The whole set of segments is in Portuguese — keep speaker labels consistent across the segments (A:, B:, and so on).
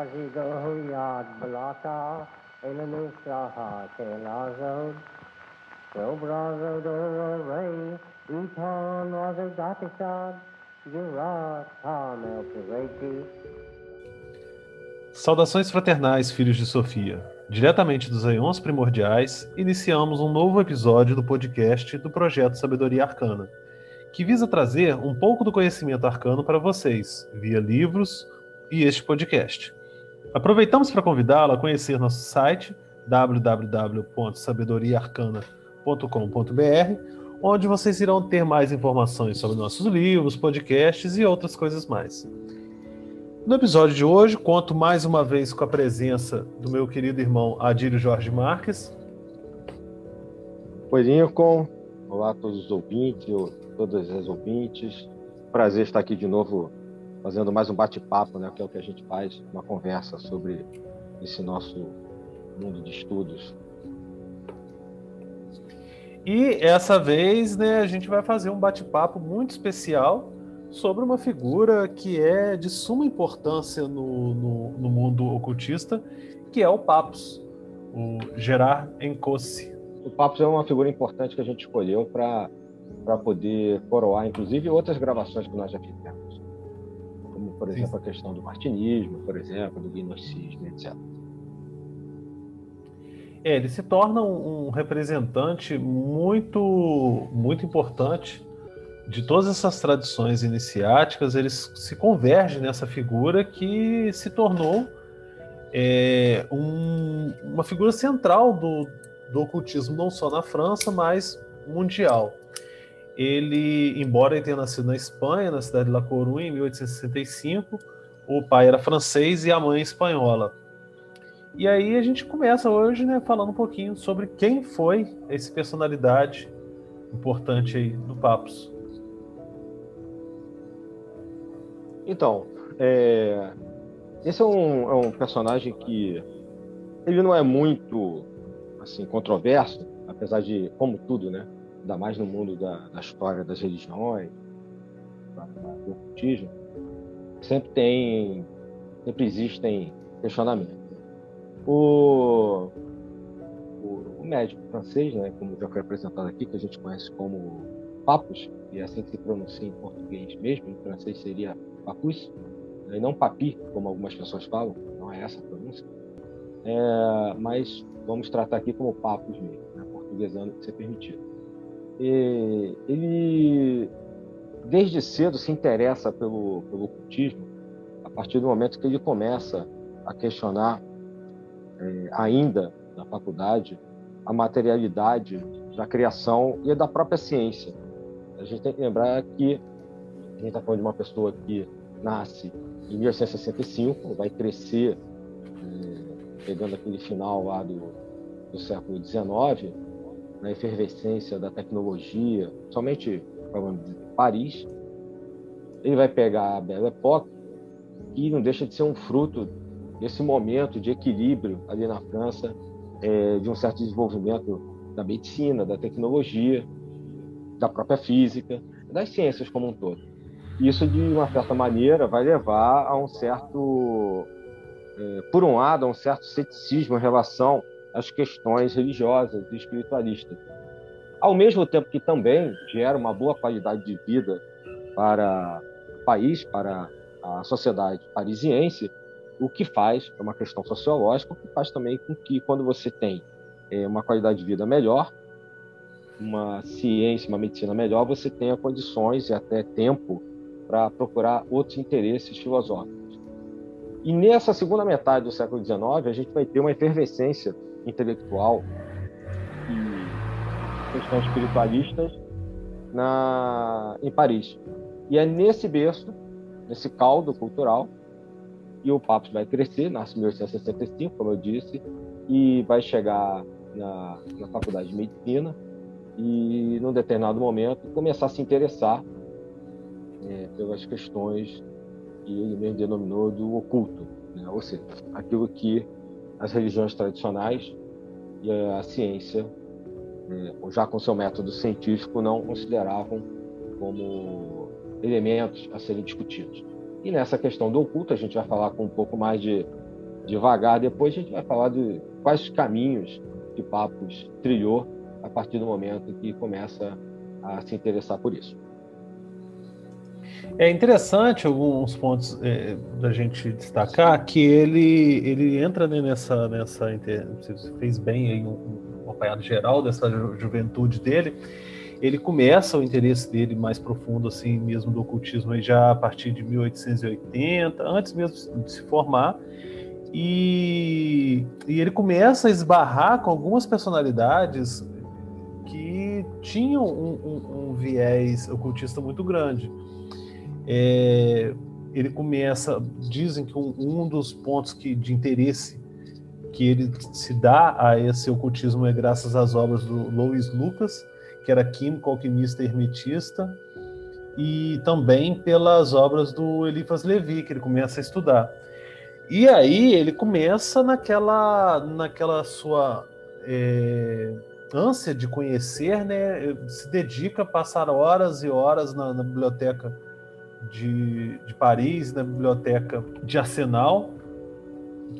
A: Ray Saudações fraternais, filhos de Sofia. Diretamente dos Aeons Primordiais, iniciamos um novo episódio do podcast do projeto Sabedoria Arcana, que visa trazer um pouco do conhecimento arcano para vocês, via livros e este podcast. Aproveitamos para convidá-la a conhecer nosso site www.sabedoriaarcana.com.br, onde vocês irão ter mais informações sobre nossos livros, podcasts e outras coisas mais. No episódio de hoje, conto mais uma vez com a presença do meu querido irmão Adílio Jorge Marques.
B: Oi, Lincoln. Olá a todos os ouvintes, todas as ouvintes. Prazer estar aqui de novo fazendo mais um bate-papo, né, que é o que a gente faz, uma conversa sobre esse nosso mundo de estudos.
A: E essa vez, né, a gente vai fazer um bate-papo muito especial sobre uma figura que é de suma importância no, no, no mundo ocultista, que é o Papus, o Gerard Encossi.
B: O Papus é uma figura importante que a gente escolheu para poder coroar, inclusive, outras gravações que nós já fizemos. Por exemplo, a questão do martinismo, por exemplo, do gnosticismo, etc.
A: É, ele se torna um, um representante muito, muito importante de todas essas tradições iniciáticas, eles se convergem nessa figura que se tornou é, um, uma figura central do, do ocultismo, não só na França, mas mundial. Ele, embora ele tenha nascido na Espanha, na cidade de La Coruña, em 1865, o pai era francês e a mãe espanhola. E aí a gente começa hoje né, falando um pouquinho sobre quem foi essa personalidade importante aí do Papos.
B: Então, é... esse é um, é um, personagem que ele não é muito assim controverso, apesar de, como tudo, né? Ainda mais no mundo da, da história das religiões, do ocultismo, sempre tem, sempre existem questionamentos. O, o, o médico francês, né, como já foi apresentado aqui, que a gente conhece como Papus, e é assim que se pronuncia em português mesmo, em francês seria Papus, né, e não Papi, como algumas pessoas falam, não é essa a pronúncia. É, mas vamos tratar aqui como Papus mesmo, né, portuguesando que ser permitido. Ele, desde cedo, se interessa pelo, pelo ocultismo, a partir do momento que ele começa a questionar, é, ainda na faculdade, a materialidade da criação e da própria ciência. A gente tem que lembrar que a gente está falando de uma pessoa que nasce em 1865, vai crescer é, pegando aquele final lá do, do século XIX, na efervescência da tecnologia, somente de Paris, ele vai pegar a Belle Époque, que não deixa de ser um fruto desse momento de equilíbrio ali na França, é, de um certo desenvolvimento da medicina, da tecnologia, da própria física, das ciências como um todo. Isso, de uma certa maneira, vai levar a um certo, é, por um lado, a um certo ceticismo em relação às questões religiosas e espiritualistas. Ao mesmo tempo que também gera uma boa qualidade de vida para o país, para a sociedade parisiense, o que faz, é uma questão sociológica, o que faz também com que, quando você tem é, uma qualidade de vida melhor, uma ciência, uma medicina melhor, você tenha condições e até tempo para procurar outros interesses filosóficos. E nessa segunda metade do século XIX, a gente vai ter uma efervescência intelectual e questões espiritualistas na, em Paris. E é nesse berço, nesse caldo cultural, e o Papa vai crescer, nasce em 1865, como eu disse, e vai chegar na, na faculdade de medicina e, num determinado momento, começar a se interessar é, pelas questões que ele mesmo denominou do oculto, né? ou seja, aquilo que as religiões tradicionais e a ciência, é, já com seu método científico, não consideravam como elementos a serem discutidos. E nessa questão do oculto, a gente vai falar com um pouco mais de devagar. Depois a gente vai falar de quais caminhos que Papos trilhou a partir do momento que começa a se interessar por isso.
A: É interessante alguns pontos é, da gente destacar que ele ele entra né, nessa nessa você fez bem aí um, um apanhado geral dessa ju juventude dele. Ele começa o interesse dele mais profundo assim mesmo do ocultismo já a partir de 1880, antes mesmo de se formar. E, e ele começa a esbarrar com algumas personalidades que tinham um, um, um viés ocultista muito grande. É, ele começa, dizem que um, um, dos pontos que, de interesse que ele se dá a esse ocultismo é graças às obras do Louis Lucas, que era químico, alquimista hermetista, e também pelas obras do Eliphas Levi, que ele começa a estudar. E aí ele começa naquela, naquela sua é, ânsia de conhecer, né? Se dedica a passar horas e horas na, na biblioteca de, de Paris, na biblioteca de Arsenal,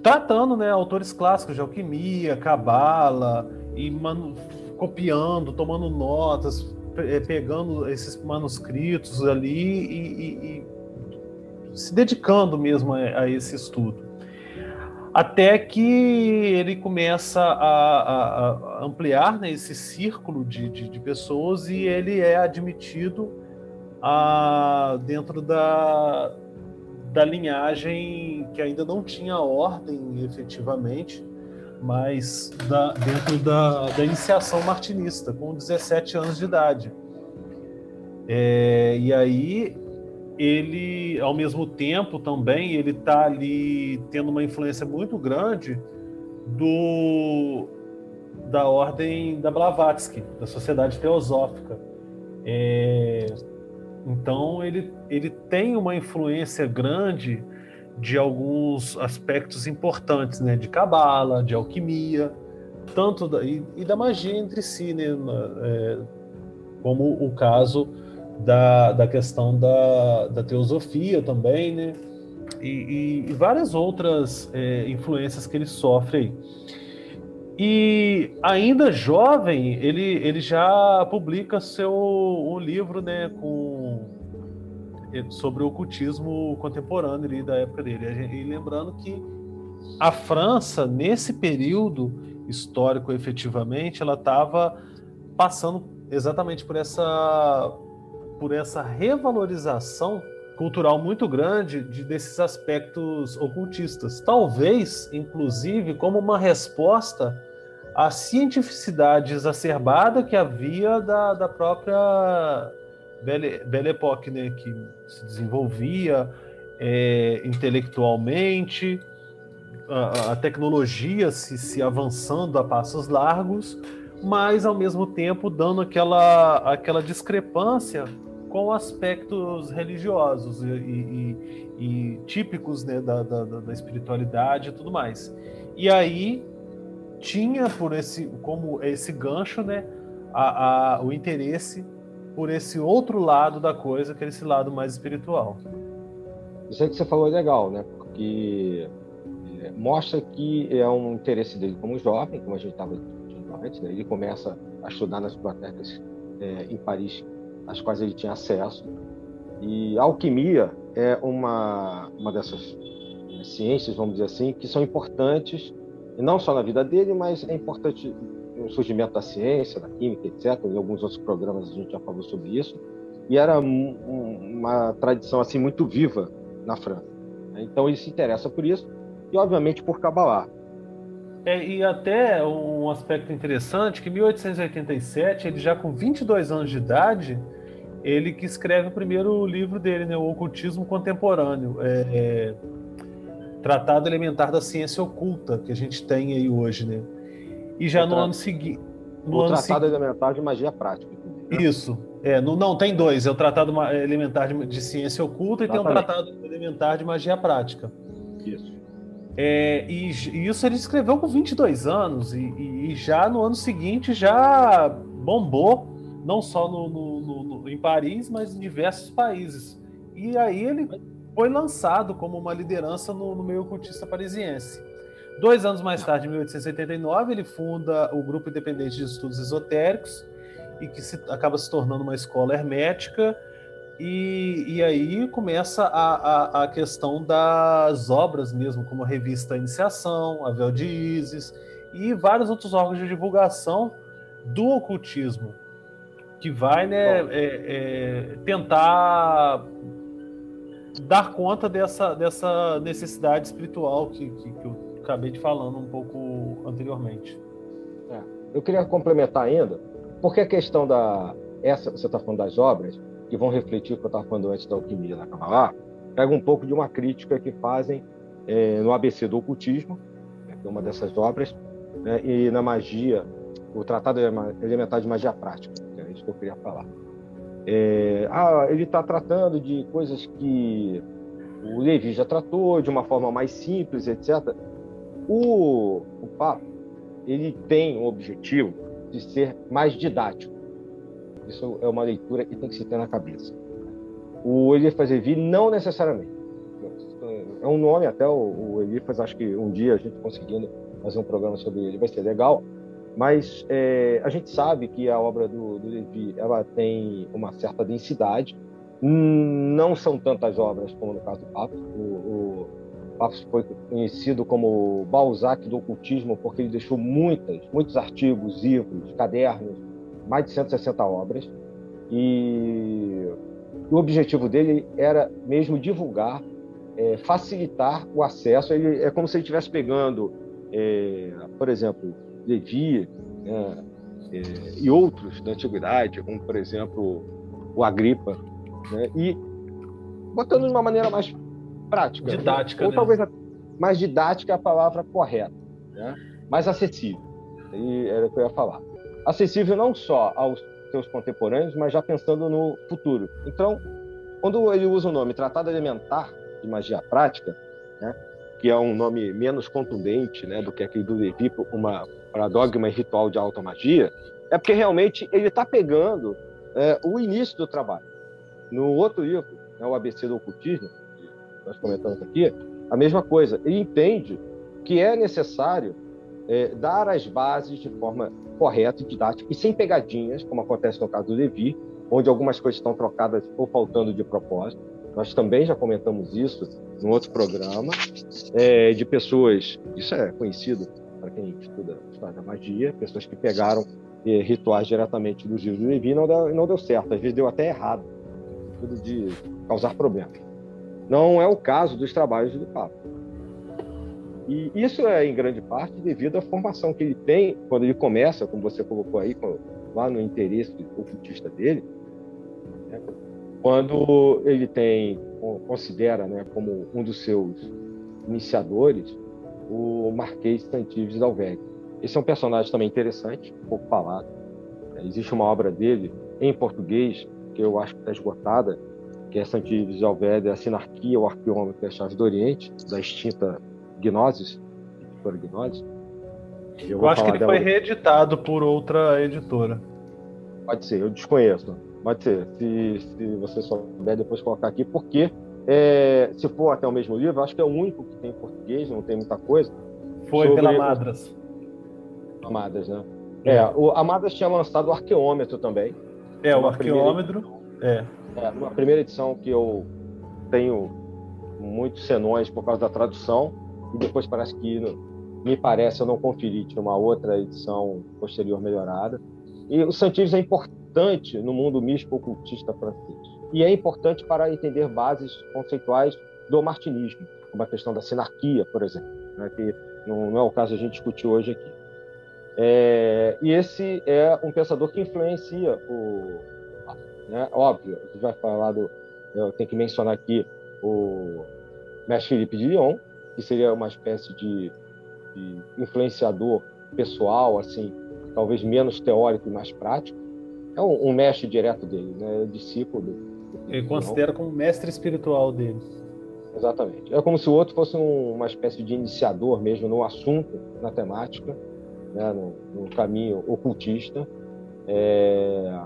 A: tratando né, autores clássicos de alquimia, cabala, e manu, copiando, tomando notas, é, pegando esses manuscritos ali e, e, e se dedicando mesmo a, a, esse estudo. Até que ele começa a, a ampliar né, esse círculo de, de, de pessoas e ele é admitido a, dentro da, da linhagem que ainda não tinha ordem efetivamente, mas da, dentro da, da iniciação martinista, com 17 anos de idade. É, e aí ele, ao mesmo tempo também, ele está ali tendo uma influência muito grande do da ordem da Blavatsky, da Sociedade Teosófica. É, então ele, ele tem uma influência grande de alguns aspectos importantes, né? De cabala, de alquimia, tanto da, e, e, da magia entre si, né? É, como o caso da, da questão da, da teosofia também, né? E, e, e várias outras é, influências que ele sofre aí. E ainda jovem, ele, ele já publica seu um livro né, com, sobre o ocultismo contemporâneo ali, da época dele. E lembrando que a França, nesse período histórico, efetivamente, ela estava passando exatamente por essa, por essa revalorização cultural muito grande de, desses aspectos ocultistas. Talvez, inclusive, como uma resposta a cientificidade exacerbada que havia da, da própria Belle, Belle Époque, né, que se desenvolvia é, intelectualmente, a, a tecnologia se, se avançando a passos largos, mas ao mesmo tempo dando aquela, aquela discrepância com aspectos religiosos e, e, e típicos né, da, da, da espiritualidade e tudo mais. E aí tinha por esse como esse gancho, né, a, a, o interesse por esse outro lado da coisa, que é esse lado mais espiritual.
B: Isso aí que você falou é legal, né? Porque é, mostra que é um interesse dele como jovem, como a gente estava dizendo antes, né? Ele começa a estudar nas bibliotecas é, em Paris, às quais ele tinha acesso. E a alquimia é uma, uma dessas né, ciências, vamos dizer assim, que são importantes não só na vida dele, mas é importante o surgimento da ciência, da química, etc. Em alguns outros programas a gente já falou sobre isso. E era um, uma tradição assim muito viva na França. Né? Então ele se interessa por isso e, obviamente, por Kabbalah.
A: É, e até um aspecto interessante que em 1887, ele já com 22 anos de idade, ele que escreve o primeiro livro dele, né, o Ocultismo Contemporâneo. É, é tratado elementar da ciência oculta que a gente tem aí hoje, né? E já no ano seguinte.
B: O Tratado Elementar de Magia Prática.
A: Né? Isso. É, no, não, tem dois. É o Tratado Elementar de, de Ciência Oculta Exatamente. e tem um Tratado Elementar de Magia Prática.
B: Isso.
A: É, e, e, isso ele escreveu com 22 anos e, e, e, já no ano seguinte já bombou, não só no, no, no, em Paris, mas em diversos países. E aí ele foi lançado como uma liderança no, no meio ocultista parisiense. Dois anos mais tarde, em 1879, ele funda o Grupo Independente de Estudos Esotéricos, e que se, acaba se tornando uma escola hermética. E, e aí começa a, a, a, questão das obras mesmo, como a revista Iniciação, a Véu de Isis e vários outros órgãos de divulgação do ocultismo, que vai né, é, é, tentar dar conta dessa, dessa necessidade espiritual que, que, que eu acabei de falando um pouco anteriormente.
B: É, eu queria complementar ainda, porque a questão da. Essa, você está falando das obras, que vão refletir o que eu estava falando antes da alquimia na Kabbalah, pega um pouco de uma crítica que fazem é, no ABC do Ocultismo, né, que é uma dessas obras, né, e na magia, o Tratado Elementar de Magia Prática, que é isso que eu queria falar. É, ah, ele está tratando de coisas que o Levi já tratou de uma forma mais simples, etc. O, o Papa ele tem o objetivo de ser mais didático. Isso é uma leitura que tem que se ter na cabeça. O Eliphas Levi não necessariamente. É um nome até o, o Eliphas, acho que um dia a gente conseguindo fazer um programa sobre ele vai ser legal. Mas é, a gente sabe que a obra do, do Levi ela tem uma certa densidade. Não são tantas obras como no caso do Papo. O, o Papo foi conhecido como Balzac do ocultismo porque ele deixou muitas, muitos artigos, livros, cadernos, mais de 160 obras. E o objetivo dele era mesmo divulgar, é, facilitar o acesso. Ele, é como se ele estivesse pegando, é, por exemplo, Levi né, é, e outros da antiguidade, como por exemplo o Agripa, né, e botando de uma maneira mais prática,
A: didática,
B: né? ou talvez mais didática é a palavra correta, né, mais acessível. E era o que eu ia falar acessível não só aos seus contemporâneos, mas já pensando no futuro. Então, quando ele usa o nome Tratado Elementar de Magia Prática, né, que é um nome menos contundente né, do que aquele do Levi para dogma e ritual de alta magia, é porque realmente ele está pegando é, o início do trabalho. No outro livro, né, o ABC do Ocultismo, nós comentamos aqui, a mesma coisa. Ele entende que é necessário é, dar as bases de forma correta e didática e sem pegadinhas, como acontece no caso do Levi, onde algumas coisas estão trocadas ou faltando de propósito. Nós também já comentamos isso no outro programa, é, de pessoas, isso é conhecido para quem estuda história da magia, pessoas que pegaram é, rituais diretamente dos livros do Levi não deu, não deu certo, às vezes deu até errado, tudo de causar problemas. Não é o caso dos trabalhos do Papa. E isso é, em grande parte, devido à formação que ele tem quando ele começa, como você colocou aí, lá no interesse ocultista dele, né? quando ele tem, considera né, como um dos seus iniciadores o Marquês Santives Dalveg. Esse é um personagem também interessante, um pouco falado. É, existe uma obra dele em português, que eu acho que está esgotada, que é Santives Alveg, a Sinarquia, o Arqueômetro e a Chave do Oriente, da extinta Gnosis, editora Gnosis.
A: Eu, eu acho que ele foi reeditado por outra editora.
B: Pode ser, eu desconheço. Pode ser. Se, se você souber depois colocar aqui, porque é, se for até o mesmo livro, acho que é o único que tem em português, não tem muita coisa.
A: Foi sobre... pela Madras.
B: Madras, né? É, é o, a Madras tinha lançado o arqueômetro também.
A: É, o arqueômetro.
B: É. é. Uma primeira edição que eu tenho muitos senões por causa da tradução e depois parece que, me parece, eu não conferi, tinha uma outra edição posterior melhorada. E o Santives é importante no mundo místico ocultista francês. E é importante para entender bases conceituais do martinismo, como a questão da sinarquia, por exemplo, né, que não, é o caso a gente discutir hoje aqui. É, e esse é um pensador que influencia o. Né, óbvio, a gente vai falar do. Eu tenho que mencionar aqui o mestre Felipe de Lyon, que seria uma espécie de, de influenciador pessoal, assim, talvez menos teórico e mais prático. É um, um mestre direto dele, né? É discípulo.
A: Ele considera como mestre espiritual dele.
B: Exatamente. É como se o outro fosse um, uma espécie de iniciador mesmo no assunto, na temática, né? no, no caminho ocultista. É,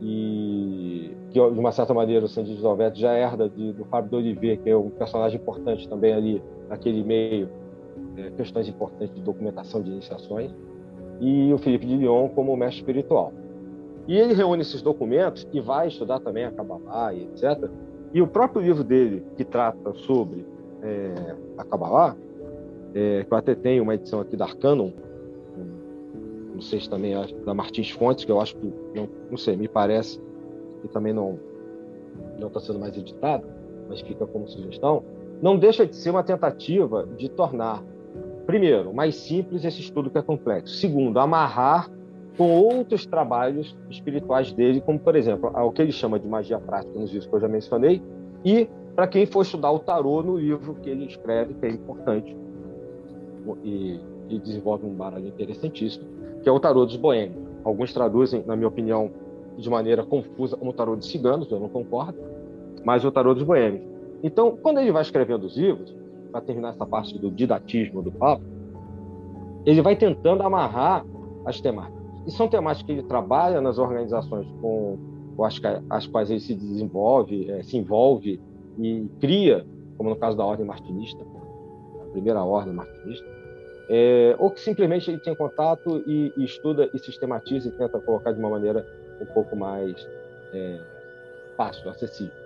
B: e que de uma certa maneira o Sandy de já herda de, do Fábio Dolivier, que é um personagem importante também ali naquele meio, é, questões importantes de documentação de iniciações, e o Felipe de Lyon como mestre espiritual. E ele reúne esses documentos e vai estudar também a Kabbalah e etc. E o próprio livro dele, que trata sobre é, a Kabbalah, é, que eu até tenho uma edição aqui da Arcanum, não sei se também é da Martins Fontes, que eu acho que, não, não sei, me parece que também não não está sendo mais editado, mas fica como sugestão, não deixa de ser uma tentativa de tornar, primeiro, mais simples esse estudo que é complexo. Segundo, amarrar com outros trabalhos espirituais dele, como, por exemplo, o que ele chama de magia prática nos livros que eu já mencionei, e para quem for estudar o tarô no livro que ele escreve, que é importante, e, e desenvolve um baralho interessantíssimo, que é o tarô dos boêmios. Alguns traduzem, na minha opinião, de maneira confusa como o tarô de ciganos, eu não concordo, mas o tarô dos boêmios. Então, quando ele vai escrevendo os livros, para terminar essa parte do didatismo do papo, ele vai tentando amarrar as temáticas. E são temáticas que ele trabalha nas organizações com, com as, as, quais ele se desenvolve, é, se envolve e cria, como no caso da Ordem Martinista, a primeira Ordem Martinista, é, ou que simplesmente ele tem contato e, e, estuda e sistematiza e tenta colocar de uma maneira um pouco mais é, fácil, acessível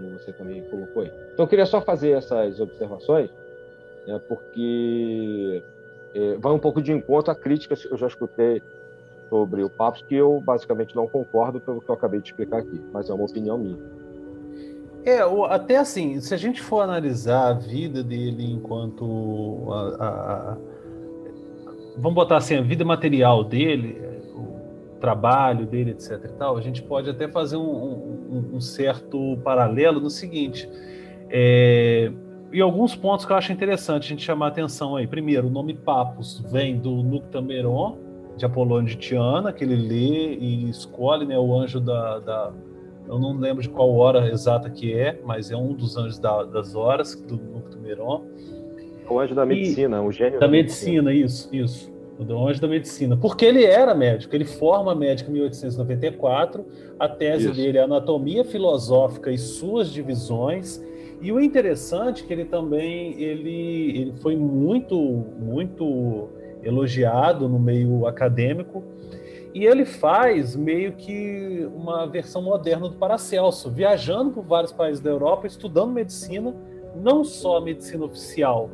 B: como você também colocou aí. Então, eu queria só fazer essas observações, né, porque é, vai um pouco de encontro à crítica que eu já escutei sobre o Papos, que eu basicamente não concordo pelo que eu acabei de explicar aqui, mas é uma opinião minha.
A: É, até assim, se a gente for analisar a vida dele enquanto a, a, a, vamos botar assim, a vida material dele, trabalho dele, etc. E tal, a gente pode até fazer um, um, um certo paralelo no seguinte. É, e alguns pontos que eu acho interessante a gente chamar a atenção aí. Primeiro, o nome Papos vem do Nuctameron, de Apolônio de Tiana, que ele lê e escolhe né, o anjo da, da, Eu não lembro de qual hora exata que é, mas é um dos anjos da, das horas, do Nuctameron.
B: O anjo da medicina, e, o gênio
A: da, da medicina, medicina, isso, isso o anjo da medicina, porque ele era médico, ele forma médico em 1894, a tese Isso. dele é Anatomia Filosófica e suas divisões, e o interessante é que ele também ele, ele foi muito, muito elogiado no meio acadêmico, e ele faz meio que uma versão moderna do Paracelso, viajando por vários países da Europa, estudando medicina, não só a medicina oficial,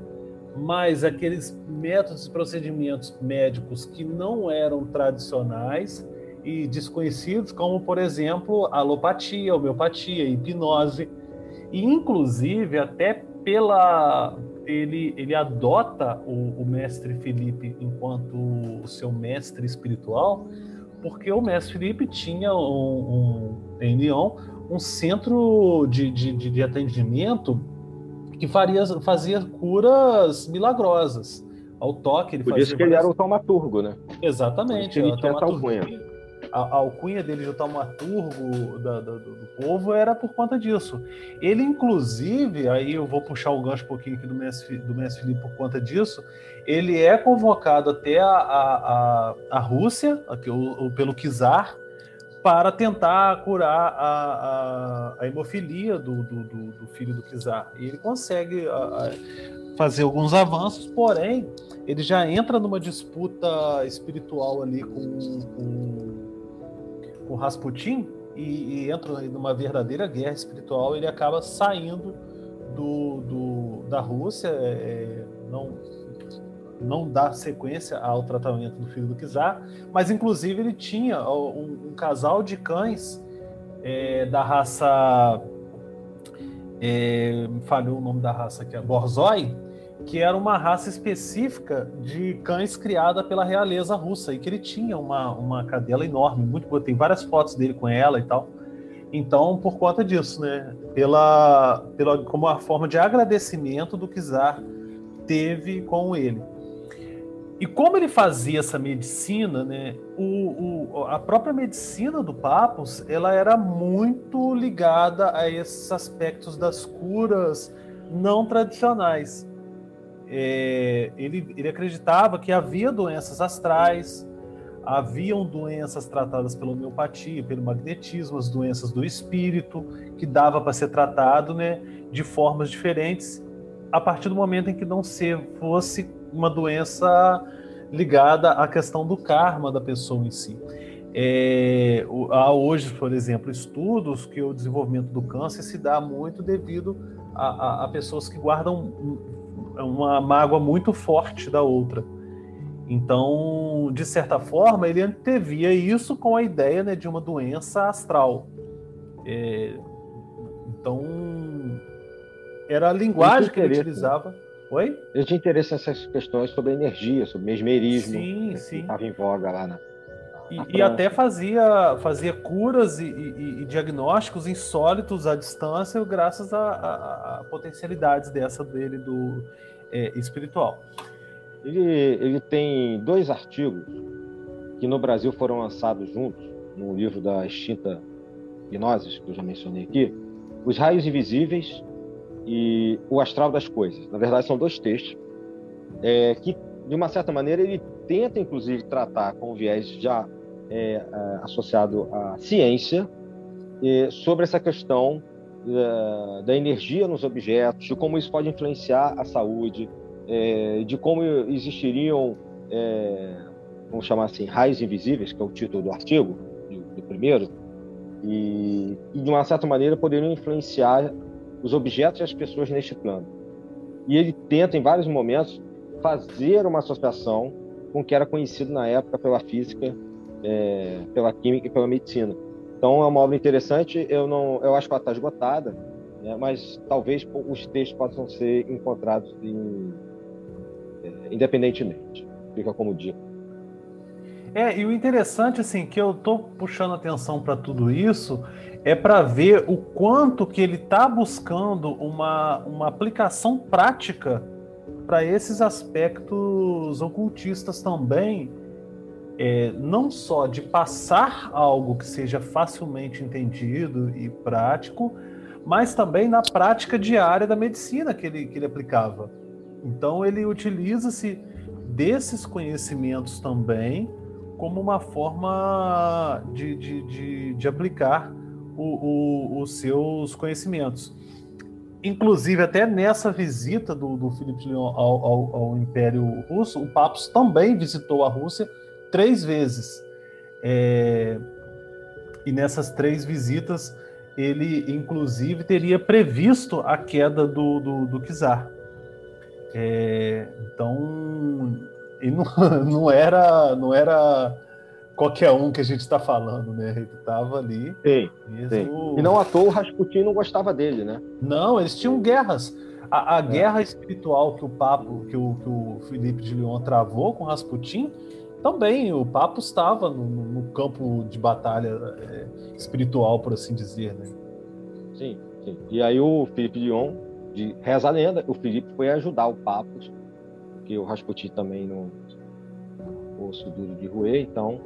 A: mas aqueles métodos e procedimentos médicos que não eram tradicionais e desconhecidos, como, por exemplo, alopatia, homeopatia, hipnose, e inclusive até pela ele, ele adota o, o mestre Felipe enquanto o seu mestre espiritual, porque o mestre Felipe tinha um, um em Lyon um centro de, de, de atendimento que faria, fazia curas milagrosas. Ao toque, ele
B: Por
A: fazia.
B: isso que ele era o taumaturgo, né?
A: Exatamente.
B: Ele tinha alcunha.
A: A, a alcunha dele de taumaturgo da, da, do, povo era por conta disso. Ele, inclusive, aí eu vou puxar o gancho um pouquinho aqui do mestre, do mestre Felipe por conta disso, ele é convocado até a, a, a, Rússia, o, o, pelo czar, para tentar curar a, a, a hemofilia do, do, do, do, filho do Kizar. E ele consegue a, fazer alguns avanços, porém, ele já entra numa disputa espiritual ali com, com, com Rasputin e, e, entra numa verdadeira guerra espiritual. Ele acaba saindo do, do da Rússia, é, não não dá sequência ao tratamento do filho do Kizar, mas inclusive ele tinha um, um casal de cães é, da raça. É, falhou o nome da raça aqui, a Borzoi, que era uma raça específica de cães criada pela realeza russa e que ele tinha uma, uma cadela enorme, muito boa. Tem várias fotos dele com ela e tal. Então, por conta disso, né? Pela, pela, como a forma de agradecimento do Kizar teve com ele. E como ele fazia essa medicina, né, o, o, a própria medicina do Papos, ela era muito ligada a esses aspectos das curas não tradicionais. É, ele, ele acreditava que havia doenças astrais, haviam doenças tratadas pela homeopatia, pelo magnetismo, as doenças do espírito, que dava para ser tratado né, de formas diferentes a partir do momento em que não se fosse uma doença ligada à questão do karma da pessoa em si. É, há hoje, por exemplo, estudos que o desenvolvimento do câncer se dá muito devido a, a, a pessoas que guardam uma mágoa muito forte da outra. Então, de certa forma, ele antevia isso com a ideia né, de uma doença astral. É, então, era a linguagem que ele utilizava. Oi?
B: Eu tinha interesse nessas questões sobre energia, sobre mesmerismo.
A: Sim, né, sim.
B: Estava em voga lá na.
A: E, e, até fazia, fazia curas e, e, e, diagnósticos insólitos à distância, graças a, a, a potencialidades dessa dele do é, espiritual.
B: Ele, ele tem dois artigos que no Brasil foram lançados juntos, no livro da extinta Gnoses, que eu já mencionei aqui, Os Raios Invisíveis e O Astral das Coisas. Na verdade, são dois textos é, que, de uma certa maneira, ele tenta, inclusive, tratar com viés já é, é, associado à ciência é, sobre essa questão da, da energia nos objetos, de como isso pode influenciar a saúde, é, de como existiriam, é, vamos chamar assim, raios invisíveis, que é o título do artigo, do, do primeiro, e, e, de uma certa maneira poderiam influenciar os objetos e as pessoas neste plano. E ele tenta, em vários momentos, fazer uma associação com o que era conhecido na época pela física, é, pela química e pela medicina. Então é uma obra interessante. Eu não, eu acho que ela está esgotada, né, mas talvez os textos possam ser encontrados em, independentemente. Fica como dica.
A: É, e o interessante, assim, que eu tô puxando atenção para tudo isso, é para ver o quanto que ele está buscando uma, uma aplicação prática para esses aspectos ocultistas também, é, não só de passar algo que seja facilmente entendido e prático, mas também na prática diária da medicina que ele, que ele aplicava. Então ele utiliza-se desses conhecimentos também como uma forma de, de, de, de aplicar o, o, os seus conhecimentos. Inclusive, até nessa visita do, do Filipe ao, ao, ao, Império Russo, o Papos também visitou a Rússia três vezes. É, e nessas três visitas, ele, inclusive, teria previsto a queda do, do, do czar. É, então, e não, não, era, não era qualquer um que a gente está falando, né? Ele estava ali.
B: Sim, mesmo... sim. E não à toa o Rasputin não gostava dele, né?
A: Não, eles tinham guerras. A, a é. guerra espiritual que o Papo, que o, que o Felipe de Lyon travou com Rasputin, também o Papo estava no, no campo de batalha é, espiritual, por assim dizer, né?
B: Sim, sim. E aí o Felipe de Lyon de reza a lenda, o Felipe foi ajudar o Papos, porque o Rasputin também no osso duro de roer, então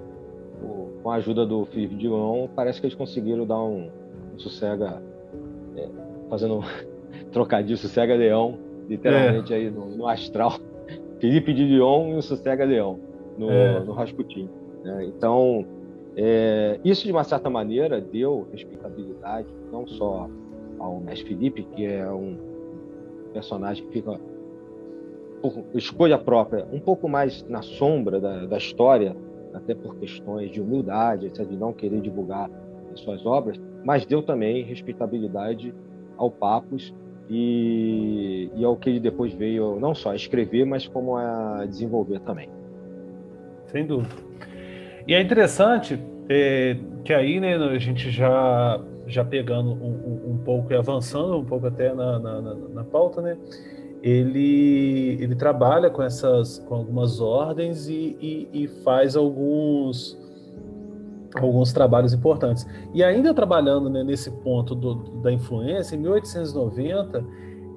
B: o, com a ajuda do Felipe de Leon, parece que eles conseguiram dar um, um sossega, é, fazendo um trocadilho, sossega leão, literalmente é. aí no, no, astral, Felipe de Leon e o sossega leão no, é. no Rasputin. Né? Então, é, isso de uma certa maneira deu respeitabilidade não só ao Mestre Felipe, que é um personagem que fica por escolha própria, um pouco mais na sombra da, da história, até por questões de humildade, etc., de não querer divulgar as suas obras, mas deu também respeitabilidade ao Papos e, e ao que ele depois veio não só a escrever, mas como a desenvolver também.
A: Sem dúvida. E é interessante é, que aí né, a gente já já pegando um, um, um, pouco e avançando um pouco até na, na, na, na, pauta, né? Ele, ele trabalha com essas com algumas ordens e, e, e faz alguns alguns trabalhos importantes. E ainda trabalhando né, nesse ponto do, da influência, em 1890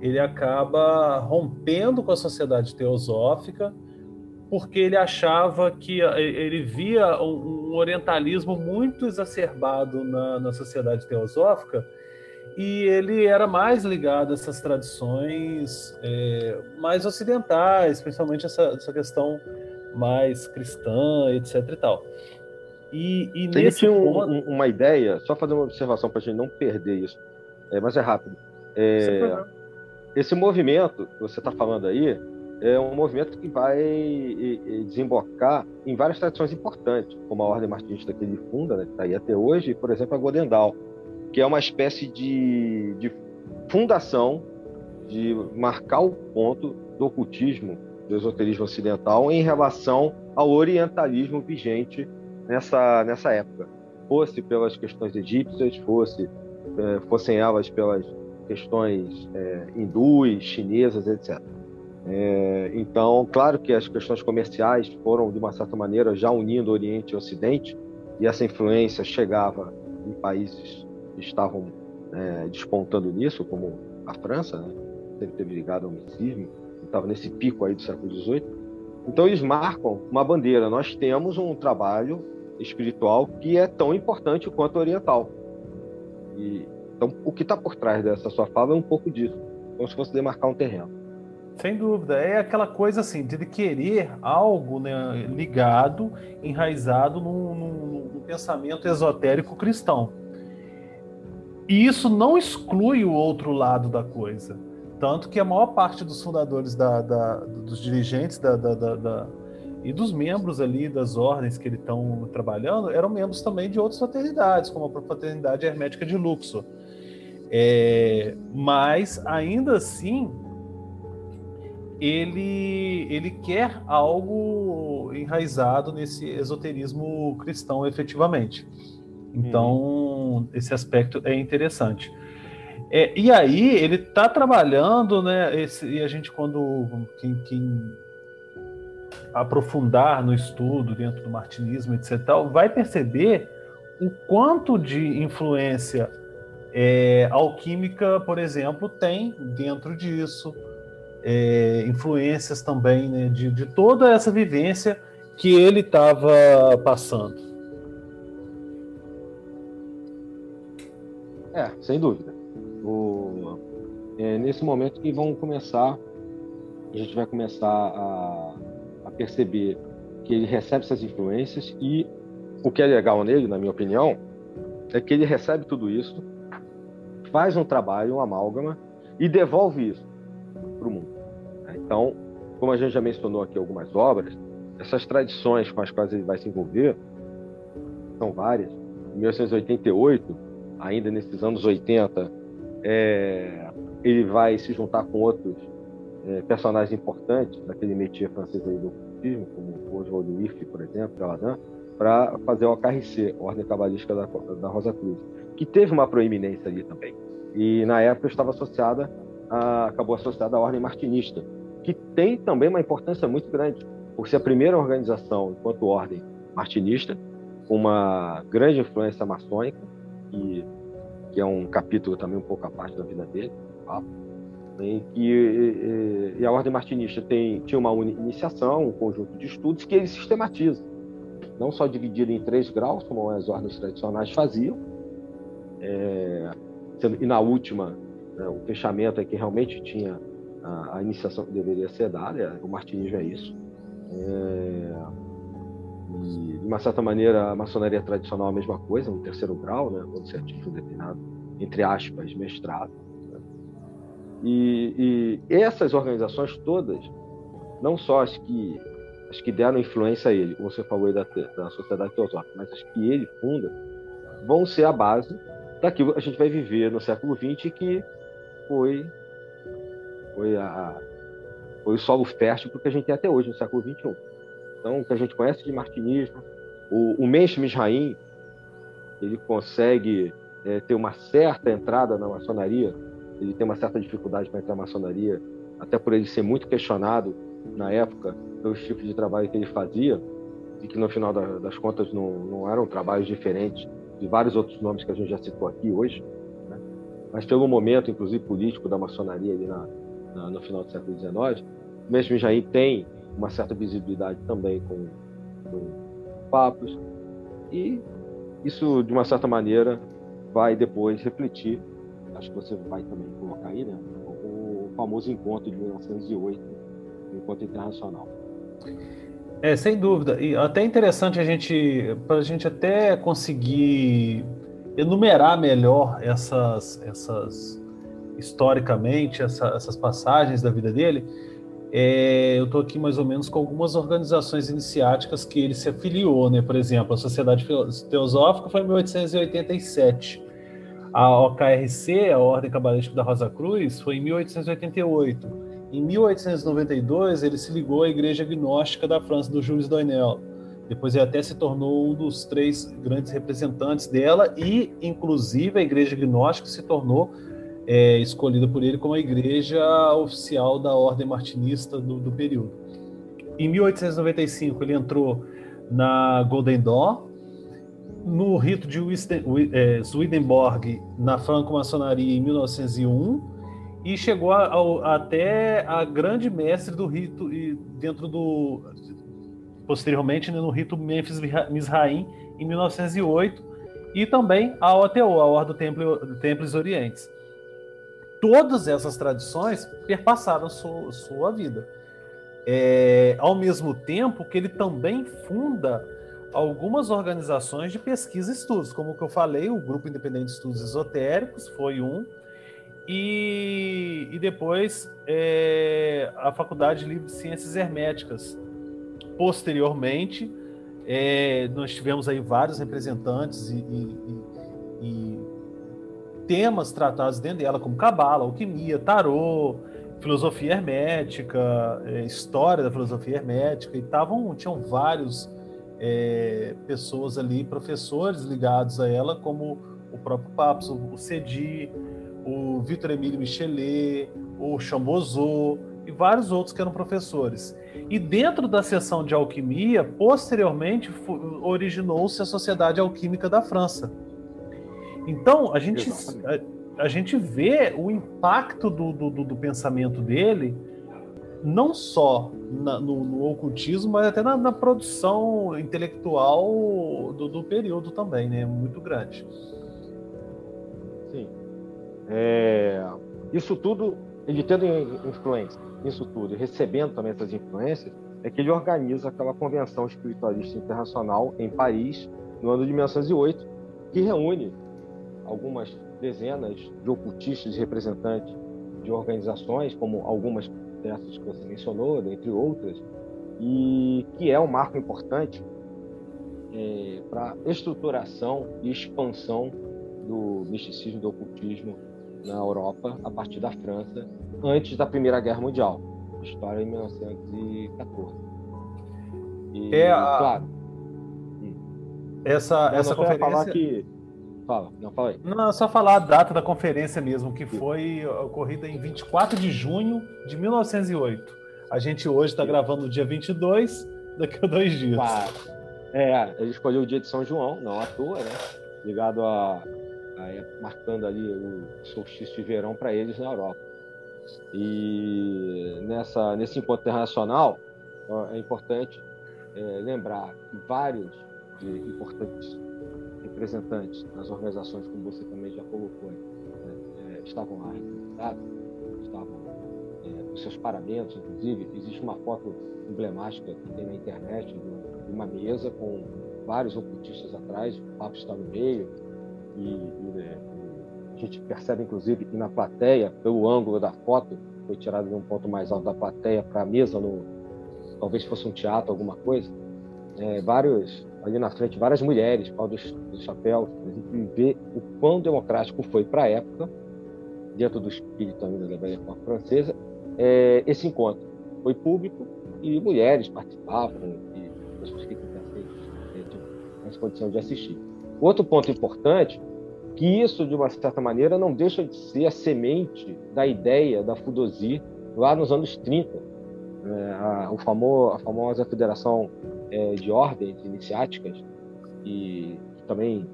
A: ele acaba rompendo com a sociedade teosófica porque ele achava que ele via um, orientalismo muito exacerbado na, na sociedade teosófica e ele era mais ligado a essas tradições é, mais ocidentais, principalmente essa, essa questão mais cristã, etc. E tal.
B: E, e ele tinha um, ponto... uma ideia, só fazer uma observação para a gente não perder isso, é, mas é rápido. É, esse movimento que você está falando aí é um movimento que vai desembocar em várias tradições importantes, como a Ordem Martinista que ele funda, né, que está aí até hoje, e, por exemplo, a Godendal, que é uma espécie de, de fundação de marcar o ponto do ocultismo, do esoterismo ocidental em relação ao orientalismo vigente nessa, nessa época. Fosse pelas questões egípcias, fosse, é, fossem elas pelas questões é, hindus, chinesas, etc. É, então, claro que as questões comerciais foram, de uma certa maneira, já unindo Oriente e Ocidente, e essa influência chegava em países que estavam é, despontando nisso, como a França, né? sempre teve ligado ao misticismo, estava nesse pico aí do século XVIII. Então, eles marcam uma bandeira. Nós temos um trabalho espiritual que é tão importante quanto o oriental. E, então, o que está por trás dessa sua fala é um pouco disso, como se fosse demarcar um terreno.
A: Sem dúvida, é aquela coisa assim de querer algo né, ligado, enraizado num, num, num pensamento esotérico cristão. E isso não exclui o outro lado da coisa. Tanto que a maior parte dos fundadores, da, da dos dirigentes da, da, e dos membros ali das ordens que eles estão trabalhando eram membros também de outras fraternidades, como a Fraternidade Hermética de Luxor. É, mas, ainda assim, ele, ele quer algo enraizado nesse esoterismo cristão, efetivamente. Então, hum. esse aspecto é interessante. É, e aí ele está trabalhando, né? Esse, e a gente quando quem, quem, aprofundar no estudo dentro do martinismo, etc., vai perceber o quanto de influência é, alquímica, por exemplo, tem dentro disso, é, influências também né, de, de toda essa vivência que ele estava passando.
B: É, sem dúvida o, é nesse momento que vão começar, a gente vai começar a, a perceber que ele recebe essas influências e o que é legal nele, na minha opinião, é que ele recebe tudo isso, faz um trabalho, um amálgama e devolve isso para o mundo. Então, como a gente já mencionou aqui algumas obras, essas tradições com as quais ele vai se envolver são várias. Em 1988, ainda nesses anos 80, é, ele vai se juntar com outros é, personagens importantes daquele métier francês aí do ocultismo, como Oswald Wirth, por exemplo, para fazer o AKRC, Ordem Cabalística da, da Rosa Cruz, que teve uma proeminência ali também. E na época estava associada, a, acabou associada à Ordem Martinista, que tem também uma importância muito grande, por ser a primeira organização enquanto ordem martinista, com uma grande influência maçônica, que que é um capítulo também um pouco à parte da vida dele, tá? em que e, e a ordem martinista tem, tinha uma iniciação, um conjunto de estudos que ele sistematiza, não só dividido em três graus, como as ordens tradicionais faziam, é, e na última, né, o fechamento é que realmente tinha a, iniciação que deveria ser dada, é, o martinismo é isso. É, e, de uma certa maneira, a maçonaria tradicional é a mesma coisa, um terceiro grau, né, quando você atinge um determinado, entre aspas, mestrado. Né? E, e, essas organizações todas, não só as que, as que deram influência a ele, como você falou aí da, da Sociedade Teosófica, mas as que ele funda, vão ser a base daquilo que a gente vai viver no século XX, que foi, foi, a, foi o solo fértil porque a gente tem até hoje, no século XXI. Então, o que a gente conhece de martinismo, o, o Mensch ele consegue é, ter uma certa entrada na maçonaria, ele tem uma certa dificuldade para entrar na maçonaria, até por ele ser muito questionado na época pelos tipos de trabalho que ele fazia, e que no final das contas não, não eram trabalhos diferentes de vários outros nomes que a gente já citou aqui hoje, né? mas pelo momento, inclusive político, da maçonaria ali na, no final do século XIX, mesmo Jair tem uma certa visibilidade também com, com papos. E isso, de uma certa maneira, vai depois refletir, acho que você vai também colocar aí, né? O, famoso encontro de 1908, o encontro internacional.
A: É, sem dúvida. E até interessante a gente, para a gente até conseguir enumerar melhor essas, essas historicamente essa, essas passagens da vida dele, é, eu estou aqui mais ou menos com algumas organizações iniciáticas que ele se afiliou, né? Por exemplo, a Sociedade Teosófica foi em 1887. A OKRC, a Ordem Cabalística da Rosa Cruz, foi em 1888. Em 1892, ele se ligou à Igreja Gnóstica da França, do Jules Doinel. Depois ele até se tornou um dos três grandes representantes dela e, inclusive, a Igreja Gnóstica se tornou é, escolhida por ele como a igreja oficial da ordem martinista do, do período. Em 1895 ele entrou na Golden Dawn, no rito de é, Swedenborg na franco-maçonaria em 1901 e chegou até a grande mestre do rito e dentro do posteriormente né, no rito Memphis Mizraim em 1908 e também a OTO, a Ordem do Templos Orientes todas essas tradições perpassaram sua, sua vida. É, ao mesmo tempo que ele também funda algumas organizações de pesquisa e estudos, como que eu falei, o Grupo Independente de Estudos Esotéricos foi um, e, e depois é, a Faculdade Livre de Ciências Herméticas. Posteriormente, é, nós tivemos aí vários representantes e, e, e temas tratados dentro dela, como cabala, alquimia, tarô, filosofia hermética, é, história da filosofia hermética, e tavam, tinham vários é, pessoas ali, professores ligados a ela, como o próprio Papos, o Cedi, o Vitor Emílio Michelet, o Chambozot e vários outros que eram professores. E dentro da seção de alquimia, posteriormente originou-se a Sociedade Alquímica da França, então, a gente, a, a, gente vê o impacto do, do, do pensamento dele, não só na, no, no, ocultismo, mas até na, na produção intelectual do, do, período também, né? Muito grande.
B: Sim. É, isso tudo, ele tendo influência, isso tudo, recebendo também essas influências, é que ele organiza aquela convenção espiritualista internacional em Paris, no ano de 1908, que reúne algumas dezenas de ocultistas e representantes de organizações, como algumas dessas que você mencionou, dentre outras, e que é um marco importante é, para estruturação e expansão do misticismo do ocultismo na Europa a partir da França, antes da Primeira Guerra Mundial, história em 1914.
A: E, é a... claro. Essa, essa conferência.
B: Falar que Fala, não, fala aí.
A: Não, só falar a data da conferência mesmo, que foi ocorrida em 24 de junho de 1908. A gente hoje está gravando no dia 22, daqui a dois dias.
B: É, ele escolheu o dia de São João, não à toa, né? Ligado a, a marcando ali o solstício de verão para eles na Europa. E nessa, nesse encontro internacional, é importante é, lembrar que vários de importantes representantes das organizações, como você também já colocou, né, é, estavam lá estavam é, os seus paramentos, inclusive. Existe uma foto emblemática que tem na internet de uma mesa com vários ocultistas atrás, o Papa está no meio, e, e né, a gente percebe, inclusive, que na plateia, pelo ângulo da foto, foi tirado de um ponto mais alto da plateia para a mesa, no, talvez fosse um teatro, alguma coisa, é, vários ali na frente várias mulheres, pau dos, dos chapéus, gente vê o quão democrático foi para a época, dentro do espírito ainda da Belle francesa, é, esse encontro. Foi público e mulheres participavam, e pessoas que tivessem é, condição de assistir. Outro ponto importante, que isso, de uma certa maneira, não deixa de ser a semente da ideia da Fudosi lá nos anos 30, é, a, o famo, a famosa Federação é, de ordens iniciáticas e também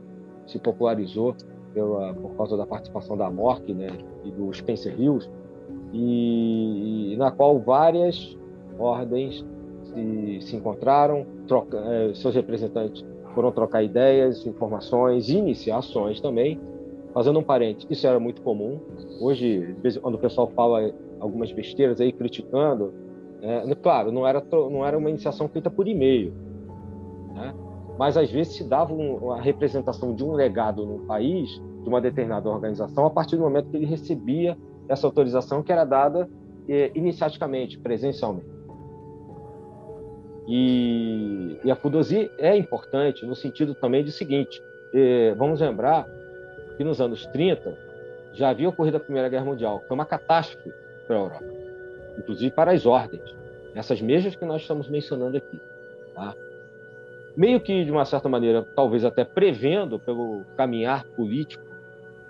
B: se popularizou pela, por causa da participação da Mork né, e do Spencer Hills, e, e na qual várias ordens se, se encontraram, troca, é, seus representantes foram trocar ideias, informações, iniciações também. Fazendo um parente, isso era muito comum. Hoje, quando o pessoal fala algumas besteiras aí criticando é, claro, não era, não era uma iniciação feita por e-mail, né? mas às vezes se dava um, a representação de um legado no país, de uma determinada organização, a partir do momento que ele recebia essa autorização que era dada é, iniciaticamente, presencialmente. E, e a FUDOSI é importante no sentido também de seguinte, é, vamos lembrar que nos anos 30 já havia ocorrido a Primeira Guerra Mundial, foi uma catástrofe para a Europa, inclusive para as ordens, essas mesmas que nós estamos mencionando aqui. Tá? Meio que, de uma certa maneira, talvez até prevendo pelo caminhar político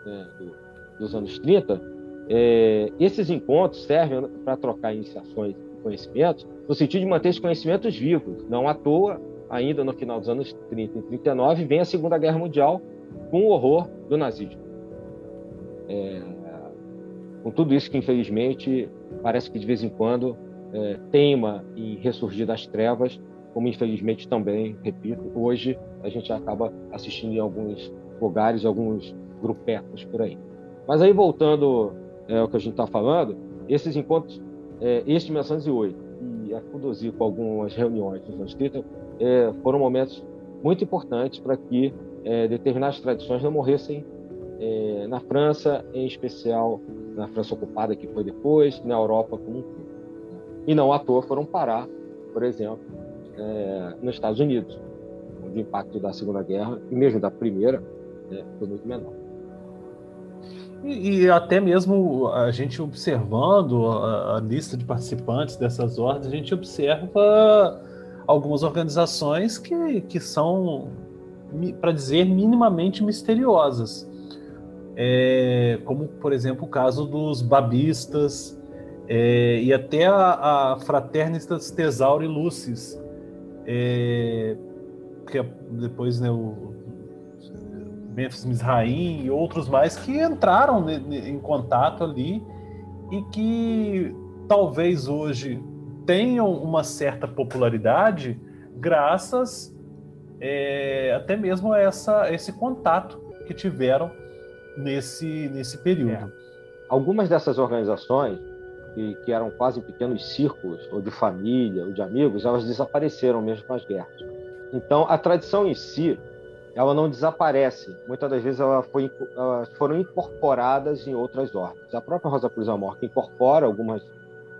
B: né, do, dos anos 30, é, esses encontros servem para trocar iniciações e conhecimentos, no sentido de manter os conhecimentos vivos. Não à toa, ainda no final dos anos 30 e 39, vem a Segunda Guerra Mundial com o horror do nazismo. É, com tudo isso que, infelizmente, parece que de vez em quando é, teima em ressurgir das trevas, como infelizmente também, repito, hoje a gente acaba assistindo em alguns lugares, alguns grupetos por aí. Mas aí, voltando é, ao que a gente está falando, esses encontros, é, este de 1908 e a Fudosi com algumas reuniões nos anos 30, é, foram momentos muito importantes para que é, determinadas tradições não morressem é, na França, em especial na França ocupada, que foi depois, na Europa como um todo. E não à toa foram parar, por exemplo, é, nos Estados Unidos, onde o impacto da Segunda Guerra, e mesmo da Primeira, né, foi muito menor.
A: E, e, até mesmo a gente observando a, a, lista de participantes dessas ordens, a gente observa algumas organizações que, que são, para dizer, minimamente misteriosas. É, como, por exemplo, o caso dos babistas é, e até a, a Fraternitas Tesauri Lucis, é, que é depois né, o Memphis Misraim e outros mais que entraram em contato ali e que talvez hoje tenham uma certa popularidade graças é, até mesmo a essa, esse contato que tiveram nesse, nesse período. É.
B: Algumas dessas organizações, que, que, eram quase pequenos círculos, ou de família, ou de amigos, elas desapareceram mesmo com as guerras. Então, a tradição em si, ela não desaparece. Muitas das vezes ela foi, elas foram incorporadas em outras ordens. A própria Rosa Cruz Amor, que incorpora algumas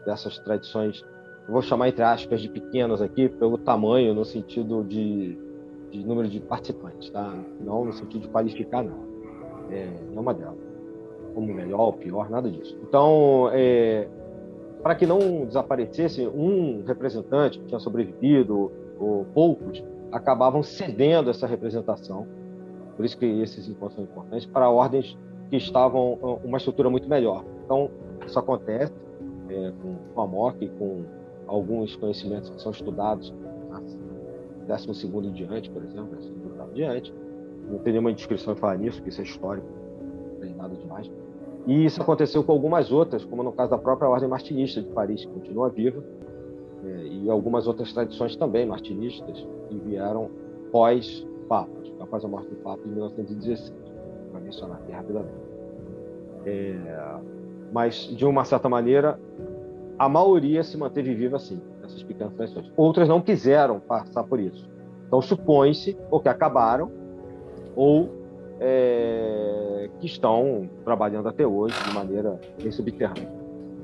B: dessas tradições vou chamar entre aspas de pequenas aqui pelo tamanho no sentido de, de número de participantes, tá? Não no sentido de qualificar não. É, uma delas. Como melhor ou pior, nada disso. Então, é, para que não desaparecesse um representante que tinha sobrevivido ou poucos acabavam cedendo essa representação. Por isso que esses encontros são importantes para ordens que estavam uma estrutura muito melhor. Então, isso acontece é, com a MOC, com alguns conhecimentos que são estudados décimo segundo em diante, por exemplo, décimo segundo em diante. Não tem nenhuma descrição em falar nisso, porque isso é histórico, não tem nada demais. E isso aconteceu com algumas outras, como no caso da própria Ordem Martinista de Paris, que continua viva, é, e algumas outras tradições também martinistas, que vieram pós-papas, após a morte do Papa em 1916, para mencionar aqui rapidamente. É, mas, de uma certa maneira, a maioria se manteve viva assim, essas pequenas tradições. Outras não quiseram passar por isso. Então supõe-se ou que acabaram ou é, que estão trabalhando até hoje de maneira bem subterrânea,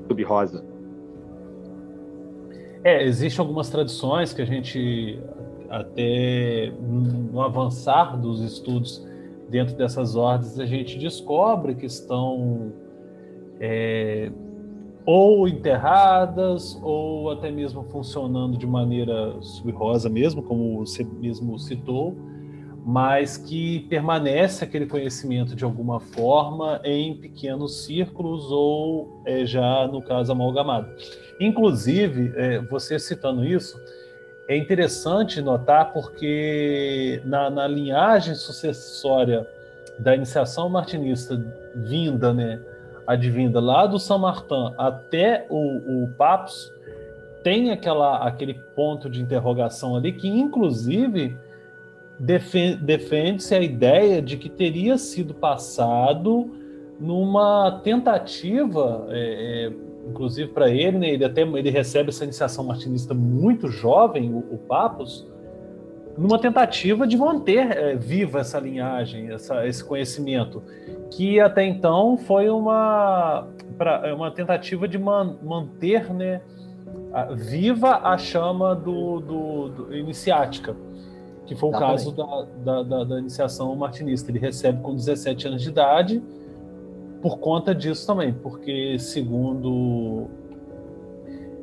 B: subrosa.
A: É, existem algumas tradições que a gente até no avançar dos estudos dentro dessas ordens a gente descobre que estão é, ou enterradas, ou até mesmo funcionando de maneira subrosa mesmo, como você mesmo citou, mas que permanece aquele conhecimento de alguma forma em pequenos círculos ou é, já, no caso, amalgamado. Inclusive, é, você citando isso, é interessante notar porque na, na linhagem sucessória da iniciação martinista vinda, né, advinda lá do São Martin até o, o Papos, tem aquela, aquele ponto de interrogação ali que, inclusive, defende-se a ideia de que teria sido passado numa tentativa, é, é, inclusive para ele, né, ele até ele recebe essa iniciação martinista muito jovem, o, o Papos, numa tentativa de manter é, viva essa linhagem, essa, esse conhecimento, que até então foi uma, pra, uma tentativa de man, manter né, a, viva a chama do, do, do iniciática, que foi o caso da, da, da, da, iniciação martinista. Ele recebe com 17 anos de idade, por conta disso também, porque segundo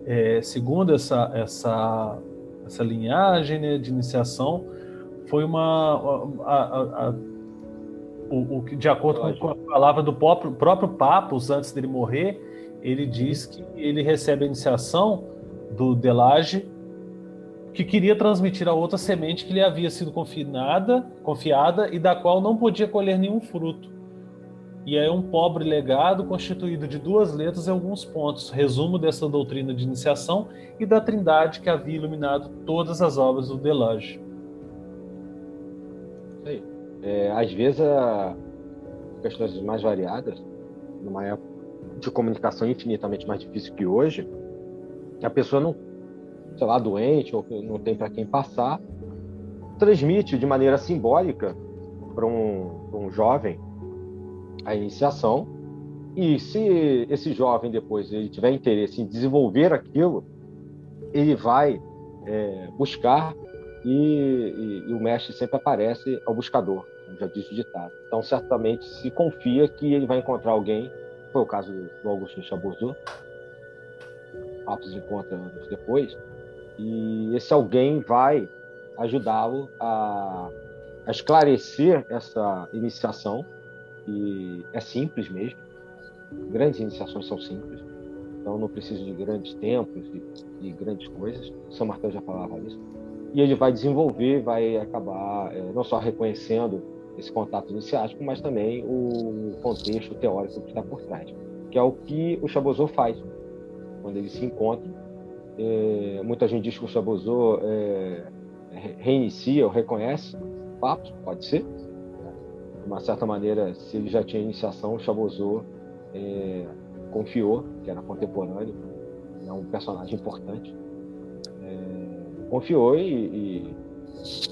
A: é, segundo essa, essa essa linhagem né, de iniciação foi uma a, a, a, o, o, de acordo com a palavra do próprio, próprio Papos antes dele morrer ele diz que ele recebe a iniciação do Delage que queria transmitir a outra semente que lhe havia sido confinada, confiada e da qual não podia colher nenhum fruto e é um pobre legado constituído de duas letras e alguns pontos, resumo dessa doutrina de iniciação e da trindade que havia iluminado todas as obras do Delage.
B: É, às vezes, a... questões mais variadas, numa época de comunicação infinitamente mais difícil que hoje, a pessoa não, sei lá, doente ou não tem para quem passar, transmite de maneira simbólica para um, um jovem a iniciação e se esse jovem depois ele tiver interesse em desenvolver aquilo, ele vai é, buscar e, e, e, o mestre sempre aparece ao buscador, como já disse o ditado. Então, certamente se confia que ele vai encontrar alguém, foi o caso do Agostinho Chabourou, Papos encontra anos depois, e esse alguém vai ajudá-lo a, a esclarecer essa iniciação e é simples mesmo. Grandes iniciações são simples, então não precisa de grandes templos e, grandes coisas. São Martão já falava isso. E ele vai desenvolver, vai acabar é, não só reconhecendo esse contato iniciático, mas também o contexto teórico que está por trás, que é o que o Chabozot faz quando eles se encontram. É, muita gente diz que o Chabozot é, reinicia ou reconhece fatos, pode ser, de uma certa maneira, se ele já tinha iniciação, o Chabozot é, confiou, que era contemporâneo, é um personagem importante, é, confiou e, e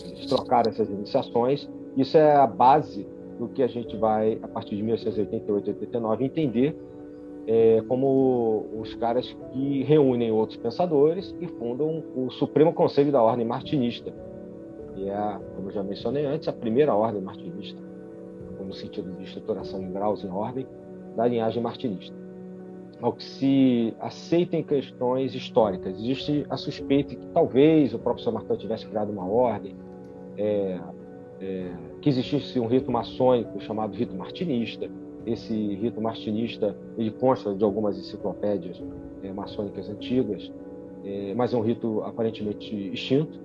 B: eles trocaram essas iniciações. Isso é a base do que a gente vai, a partir de 1888, 89, entender é, como os caras que reúnem outros pensadores e fundam o Supremo Conselho da Ordem Martinista, que é, como eu já mencionei antes, a primeira ordem martinista no sentido de estruturação em graus, em ordem, da linhagem martinista. Ao que se aceitem questões históricas, existe a suspeita que talvez o próprio São Martin tivesse criado uma ordem, é, é, que existisse um rito maçônico chamado rito martinista. Esse rito martinista ele consta de algumas enciclopédias é, maçônicas antigas, é, mas é um rito aparentemente extinto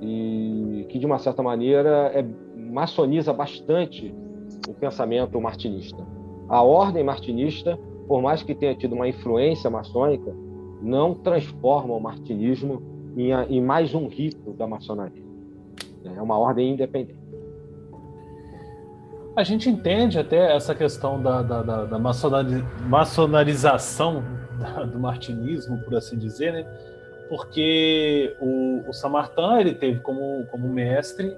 B: e que de uma certa maneira é, maçoniza bastante o pensamento martinista. A ordem martinista, por mais que tenha tido uma influência maçônica, não transforma o martinismo em, em mais um rito da maçonaria. É uma ordem independente.
A: A gente entende até essa questão da, da, da, da maçonarização do martinismo, por assim dizer, né? porque o, o Samartin ele teve como, como mestre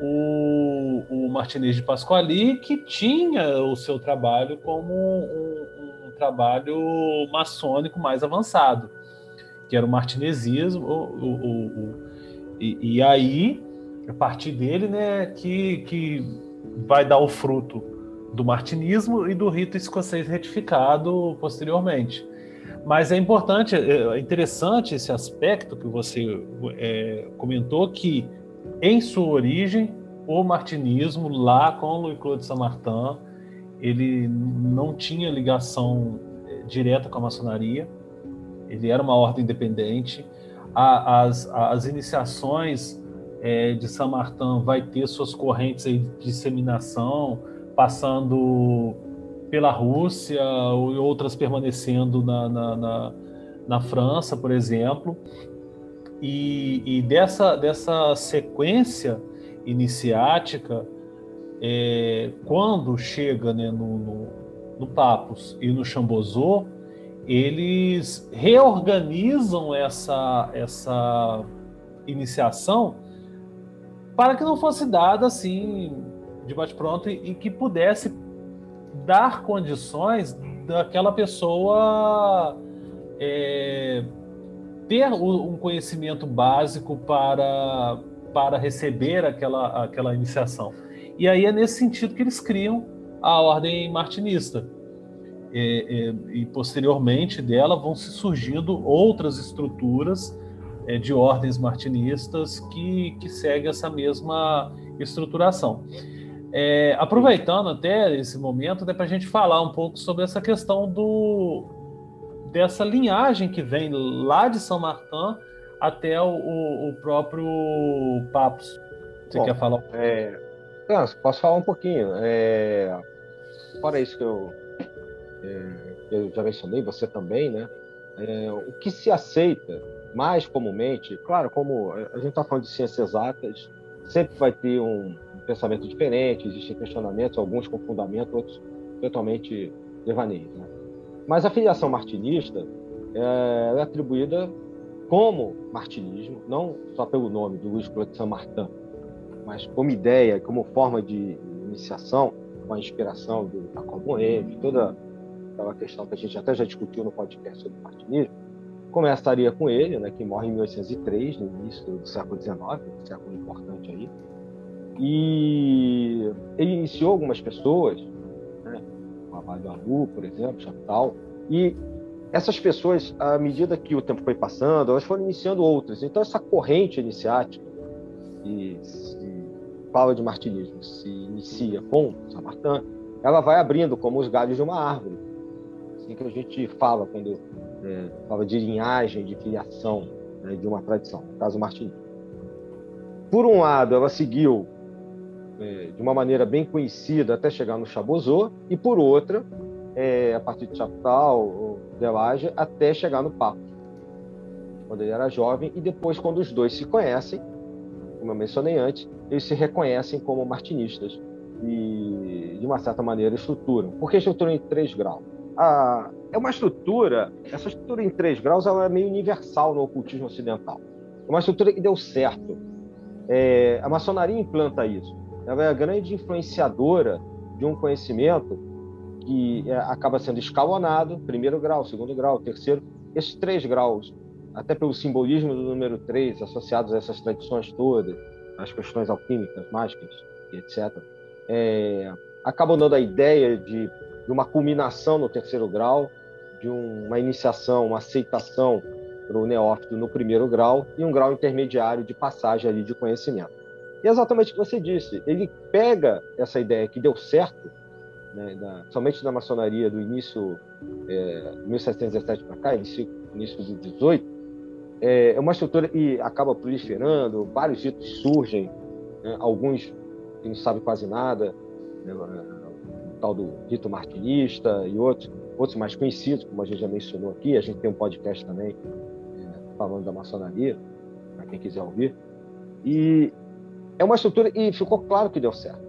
A: o, o Martinez de Pasquali, que tinha o seu trabalho como um, um trabalho maçônico mais avançado, que era o martinezismo, o, o, o, e, e, aí, a partir dele, né, que, que vai dar o fruto do martinismo e do rito escocês retificado posteriormente. Mas é importante, é interessante esse aspecto que você é, comentou, que em sua origem, o martinismo, lá com Louis Claude Saint-Martin, ele não tinha ligação eh, direta com a maçonaria, ele era uma ordem independente. As, as iniciações é, de Saint Martin vai ter suas correntes de disseminação, passando pela Rússia, e outras permanecendo na, na, na, na França, por exemplo. E, e dessa, dessa sequência iniciática, é, quando chega né, no, no, no, Papos e no Chambozô, eles reorganizam essa, essa iniciação para que não fosse dada assim de bate-pronto e, e que pudesse dar condições daquela pessoa é, ter um conhecimento básico para, para receber aquela, aquela iniciação. E aí é nesse sentido que eles criam a ordem martinista. É, é, e posteriormente dela vão se surgindo outras estruturas é, de ordens martinistas que, que seguem essa mesma estruturação. É, aproveitando até esse momento, dá para a gente falar um pouco sobre essa questão do, dessa linhagem que vem lá de São Martin até o, o, o próprio Papos. Você Bom, quer falar?
B: É, não, posso falar um pouquinho. É, fora isso que eu, é, eu já mencionei, você também, né? É, o que se aceita mais comumente, claro, como a gente está falando de ciências exatas, sempre vai ter um, pensamento diferente, existem questionamentos, alguns com fundamento, outros totalmente devaneios. Né? Mas a filiação martinista é, é, atribuída como martinismo, não só pelo nome do Luiz Clotilde Saint-Martin, mas como ideia, como forma de iniciação, com a inspiração do Jacob Boehme, toda aquela questão que a gente até já discutiu no podcast sobre martinismo, começaria com ele, né, que morre em 1803, no início do século XIX, um século importante aí, e ele iniciou algumas pessoas, né, o Avalio Alu, por exemplo, Chaptal, e essas pessoas, à medida que o tempo foi passando, elas foram iniciando outras. Então, essa corrente iniciática, que se fala de martinismo, se inicia com Saint-Martin, ela vai abrindo como os galhos de uma árvore. Assim que a gente fala quando é, fala de linhagem, de filiação né, de uma tradição, no caso martinismo. Por um lado, ela seguiu é, de uma maneira bem conhecida até chegar no Chabozô, e por outra, é, a partir de Chaptal, Delage, até chegar no Papo, quando ele era jovem, e depois, quando os dois se conhecem, como eu mencionei antes, eles se reconhecem como martinistas e, de uma certa maneira, estruturam. Por que estruturam em três graus? Ah, é uma estrutura, essa estrutura em três graus ela é meio universal no ocultismo ocidental. É uma estrutura que deu certo. É, a maçonaria implanta isso ela é a grande influenciadora de um conhecimento que é, acaba sendo escalonado, primeiro grau, segundo grau, terceiro, esses três graus, até pelo simbolismo do número três, associados a essas tradições todas, as questões alquímicas, mágicas etc., é, acabam dando a ideia de, de uma culminação no terceiro grau, de uma iniciação, uma aceitação para o neófito no primeiro grau e um grau intermediário de passagem ali de conhecimento. E é exatamente o que você disse. Ele pega essa ideia que deu certo, né, da, somente na maçonaria do início é, 1717 para cá, início, início do 18, é, é uma estrutura e acaba proliferando, vários ritos surgem, né, alguns que não sabem quase nada, né, tal do rito martinista e outros, outros mais conhecidos, como a gente já mencionou aqui, a gente tem um podcast também é, falando da maçonaria, para quem quiser ouvir. E é uma estrutura e ficou claro que deu certo.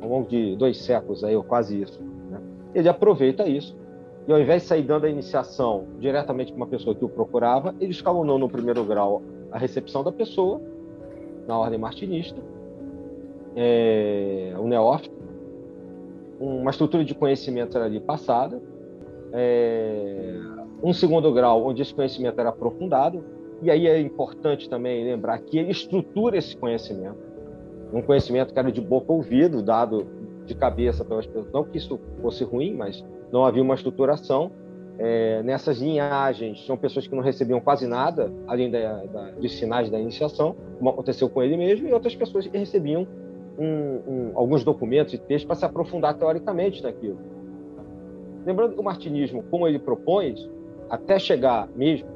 B: Ao longo de dois séculos aí, ou quase isso. Né? Ele aproveita isso e ao invés de sair dando a iniciação diretamente para uma pessoa que o procurava, ele escalonou no primeiro grau a recepção da pessoa, na ordem martinista, é, o neófito, uma estrutura de conhecimento era ali passada, é, um segundo grau onde esse conhecimento era aprofundado, e aí é importante também lembrar que ele estrutura esse conhecimento um conhecimento que era de boca ouvido, dado de cabeça pelas pessoas. Não que isso fosse ruim, mas não havia uma estruturação. É, nessas linhagens, tinham pessoas que não recebiam quase nada, além da, da, dos sinais da iniciação, como aconteceu com ele mesmo, e outras pessoas que recebiam um, um, alguns documentos e textos para se aprofundar teoricamente naquilo. Lembrando que o martinismo, como ele propõe, até chegar mesmo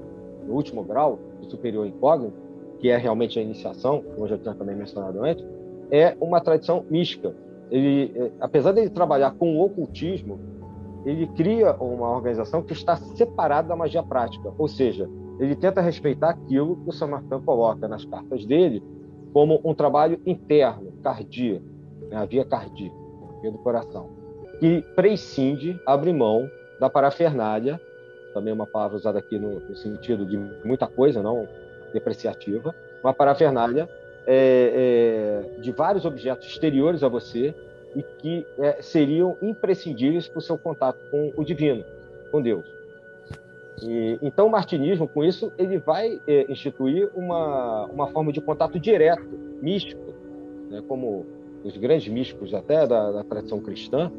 B: no último grau, do superior incógnito, que é realmente a iniciação, como eu já tinha também mencionado antes, é uma tradição mística. Ele, é, apesar de ele trabalhar com o ocultismo, ele cria uma organização que está separada da magia prática, ou seja, ele tenta respeitar aquilo que o Martin coloca nas cartas dele como um trabalho interno, cardíaco, né, a via cardíaca, via do coração, que prescinde, abre mão da parafernália, também uma palavra usada aqui no, no sentido de muita coisa, não depreciativa, uma parafernália é, é, de vários objetos exteriores a você e que é, seriam imprescindíveis para o seu contato com o divino, com Deus. E, então, o martinismo, com isso, ele vai é, instituir uma, uma forma de contato direto, místico, né, como os grandes místicos até da, da tradição cristã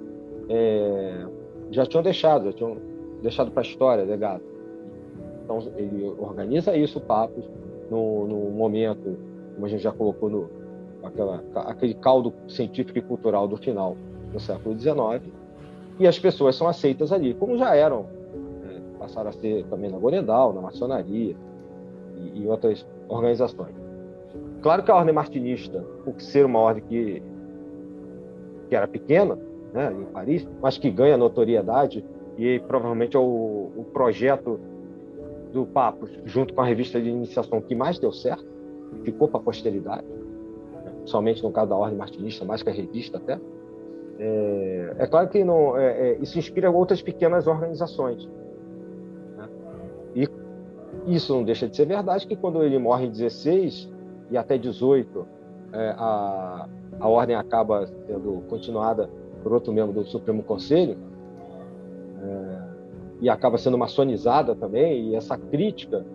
B: é, já tinham deixado, já tinham deixado para a história legado. Então, ele organiza isso, Papos, no, no momento, como a gente já colocou no aquela, aquele caldo científico e cultural do final do século XIX, e as pessoas são aceitas ali, como já eram, né, passaram a ser também na Gorendal, na maçonaria e, e outras organizações. Claro que a ordem martinista, por ser uma ordem que, que era pequena, né, em Paris, mas que ganha notoriedade, e provavelmente é o, o projeto do Papos, junto com a revista de iniciação que mais deu certo, ficou para a posteridade, né? somente no caso da Ordem Martinista, mais que a revista até. É, é claro que não, é, é, isso inspira outras pequenas organizações. Né? E isso não deixa de ser verdade que quando ele morre em 16 e até 18, é, a, a ordem acaba sendo continuada por outro membro do Supremo Conselho, é, e acaba sendo maçonizada também, e essa crítica,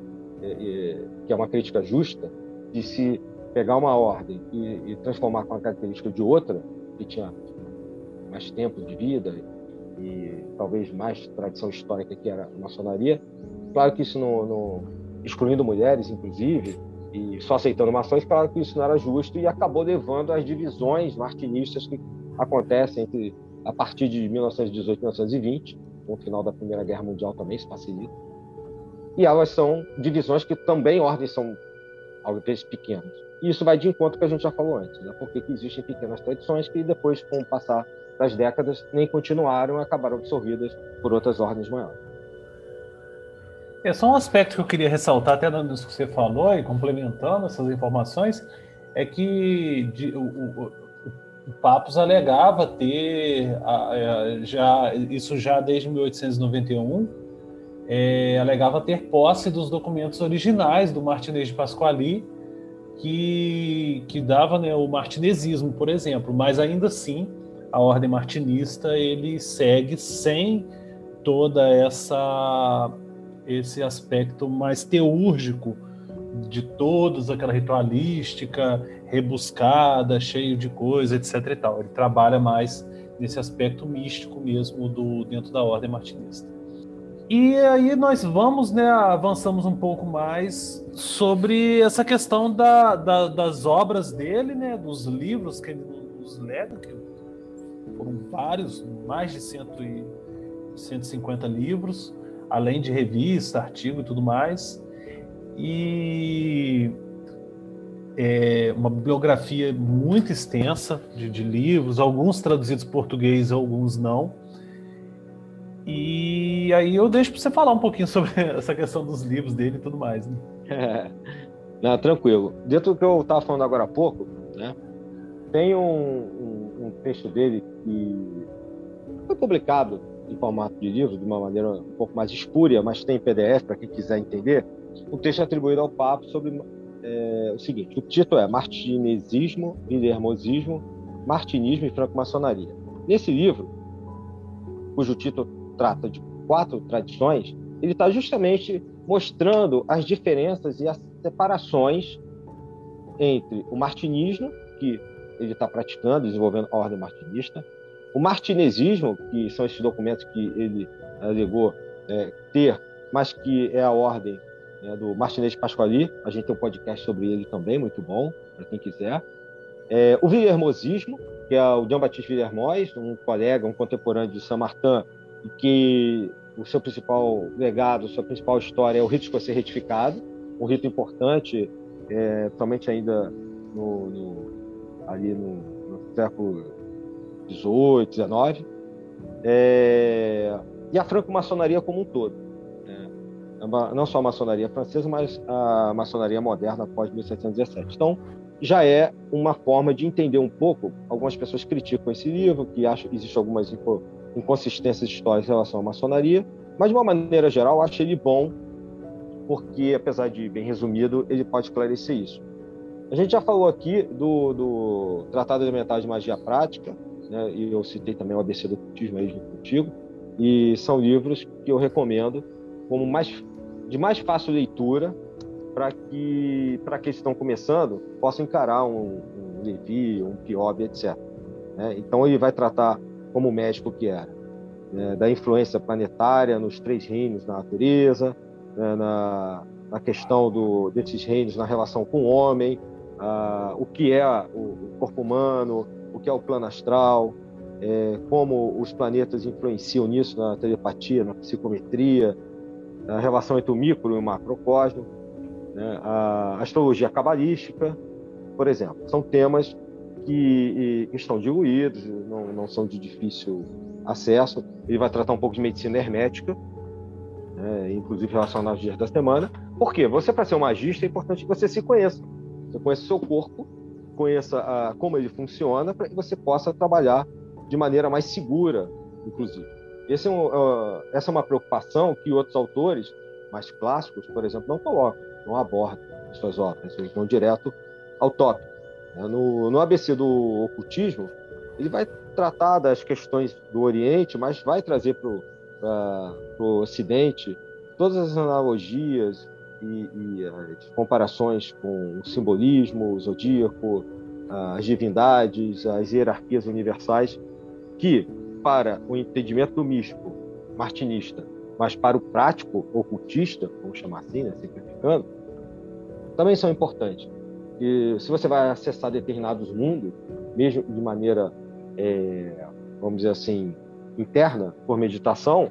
B: é, é, que é uma crítica justa, de se pegar uma ordem e, e transformar com a característica de outra, que tinha mais tempo de vida e talvez mais tradição histórica que era a maçonaria. Claro que isso não, não excluindo mulheres, inclusive, e só aceitando mações, claro que isso não era justo e acabou levando às divisões martinistas que acontecem entre a partir de 1918 e 1920, com o final da Primeira Guerra Mundial também se facilita. E elas são divisões que também ordens são às vezes pequenas. E isso vai de encontro que a gente já falou antes, né? porque existem pequenas tradições que depois, com o passar das décadas, nem continuaram e acabaram absorvidas por outras ordens maiores.
A: É só um aspecto que eu queria ressaltar, até nisso que você falou, e complementando essas informações, é que de, o, o, o Papos alegava ter, a, já, isso já desde 1891, é, alegava ter posse dos documentos originais do Martinez de Pasquali, que, que dava né, o martinesismo, por exemplo, mas ainda assim a ordem martinista ele segue sem toda essa esse aspecto mais teúrgico de todos, aquela ritualística rebuscada, cheio de coisa, etc. E tal. Ele trabalha mais nesse aspecto místico mesmo do dentro da ordem martinista. E aí nós vamos, né, avançamos um pouco mais sobre essa questão da, da, das obras dele, né, dos livros que ele nos lega, que foram vários, mais de cento e, 150 livros, além de revista, artigo e tudo mais. E é uma bibliografia muito extensa de, de livros, alguns traduzidos português, alguns não. E aí eu deixo para você falar um pouquinho sobre essa questão dos livros dele e tudo mais. Né?
B: Não, tranquilo. Dentro do que eu estava falando agora há pouco, né, tem um, um, um texto dele que foi publicado em formato de livro, de uma maneira um pouco mais espúria, mas tem PDF para quem quiser entender. Um texto atribuído ao Papa sobre é, o seguinte: o título é Martinesismo, Guilhermosismo, Martinismo e Franco-Maçonaria. Nesse livro, cujo título trata de quatro tradições, ele está justamente mostrando as diferenças e as separações entre o martinismo, que ele está praticando, desenvolvendo a ordem martinista, o martinesismo, que são esses documentos que ele alegou é, ter, mas que é a ordem né, do Martinez Pasquali. A gente tem um podcast sobre ele também, muito bom, para quem quiser. É, o Villermosismo, que é o Jean-Baptiste Villermoz, um colega, um contemporâneo de Saint-Martin, que o seu principal legado, sua principal história é o rito escocês retificado, um rito importante, é, somente ainda no, no, ali no, no século 18, 19, é, e a franco-maçonaria como um todo. Né? Não só a maçonaria francesa, mas a maçonaria moderna após 1717. Então, já é uma forma de entender um pouco. Algumas pessoas criticam esse livro, que acham que existem algumas inconsistências históricas em relação à maçonaria, mas de uma maneira geral, acho ele bom, porque, apesar de bem resumido, ele pode esclarecer isso. A gente já falou aqui do, do Tratado Elementar de Magia Prática, né, e eu citei também o ABC do Ocultismo aí contigo, e são livros que eu recomendo como mais, de mais fácil leitura para que para que estão começando possam encarar um, um Levi, um Piob, etc. Né? Então ele vai tratar como médico que era, né? da influência planetária nos três reinos da natureza, né? na, na questão do, desses reinos na relação com o homem, uh, o que é o, o, corpo humano, o que é o plano astral, é, como os planetas influenciam nisso na telepatia, na psicometria, a relação entre o micro e o macrocosmo, né? a astrologia cabalística, por exemplo. São temas que, que estão diluídos, não, não, são de difícil acesso. Ele vai tratar um pouco de medicina hermética, né? inclusive relacionado aos dias da semana. Por quê? Você, para ser um magista, é importante que você se conheça. Você conheça o seu corpo, conheça a, como ele funciona, para que você possa trabalhar de maneira mais segura, inclusive. É um, uh, essa é uma preocupação que outros autores mais clássicos, por exemplo, não colocam, não abordam em suas obras, eles vão direto ao tópico. Né? No, no ABC do ocultismo, ele vai tratar das questões do Oriente, mas vai trazer para o Ocidente todas as analogias e, e, as comparações com o simbolismo, o zodíaco, as divindades, as hierarquias universais que, para o entendimento do místico martinista, mas para o prático ocultista, vamos chamar assim, né, simplificando, também são importantes. E se você vai acessar determinados mundos, mesmo de maneira, é, vamos dizer assim, interna, por meditação,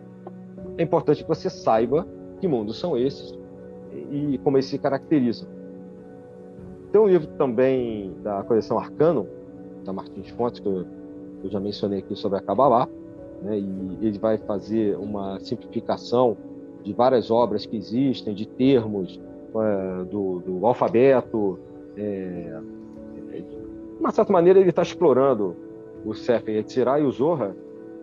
B: é importante que você saiba que mundos são esses e como eles se caracterizam. Tem um livro também da coleção Arcano, da Martins Fontes, que eu eu já mencionei aqui sobre a Kabbalah, né, e ele vai fazer uma simplificação de várias obras que existem, de termos é, do, do, alfabeto. É, de uma certa maneira, ele está explorando o Sefer Yetzirah e o Zohar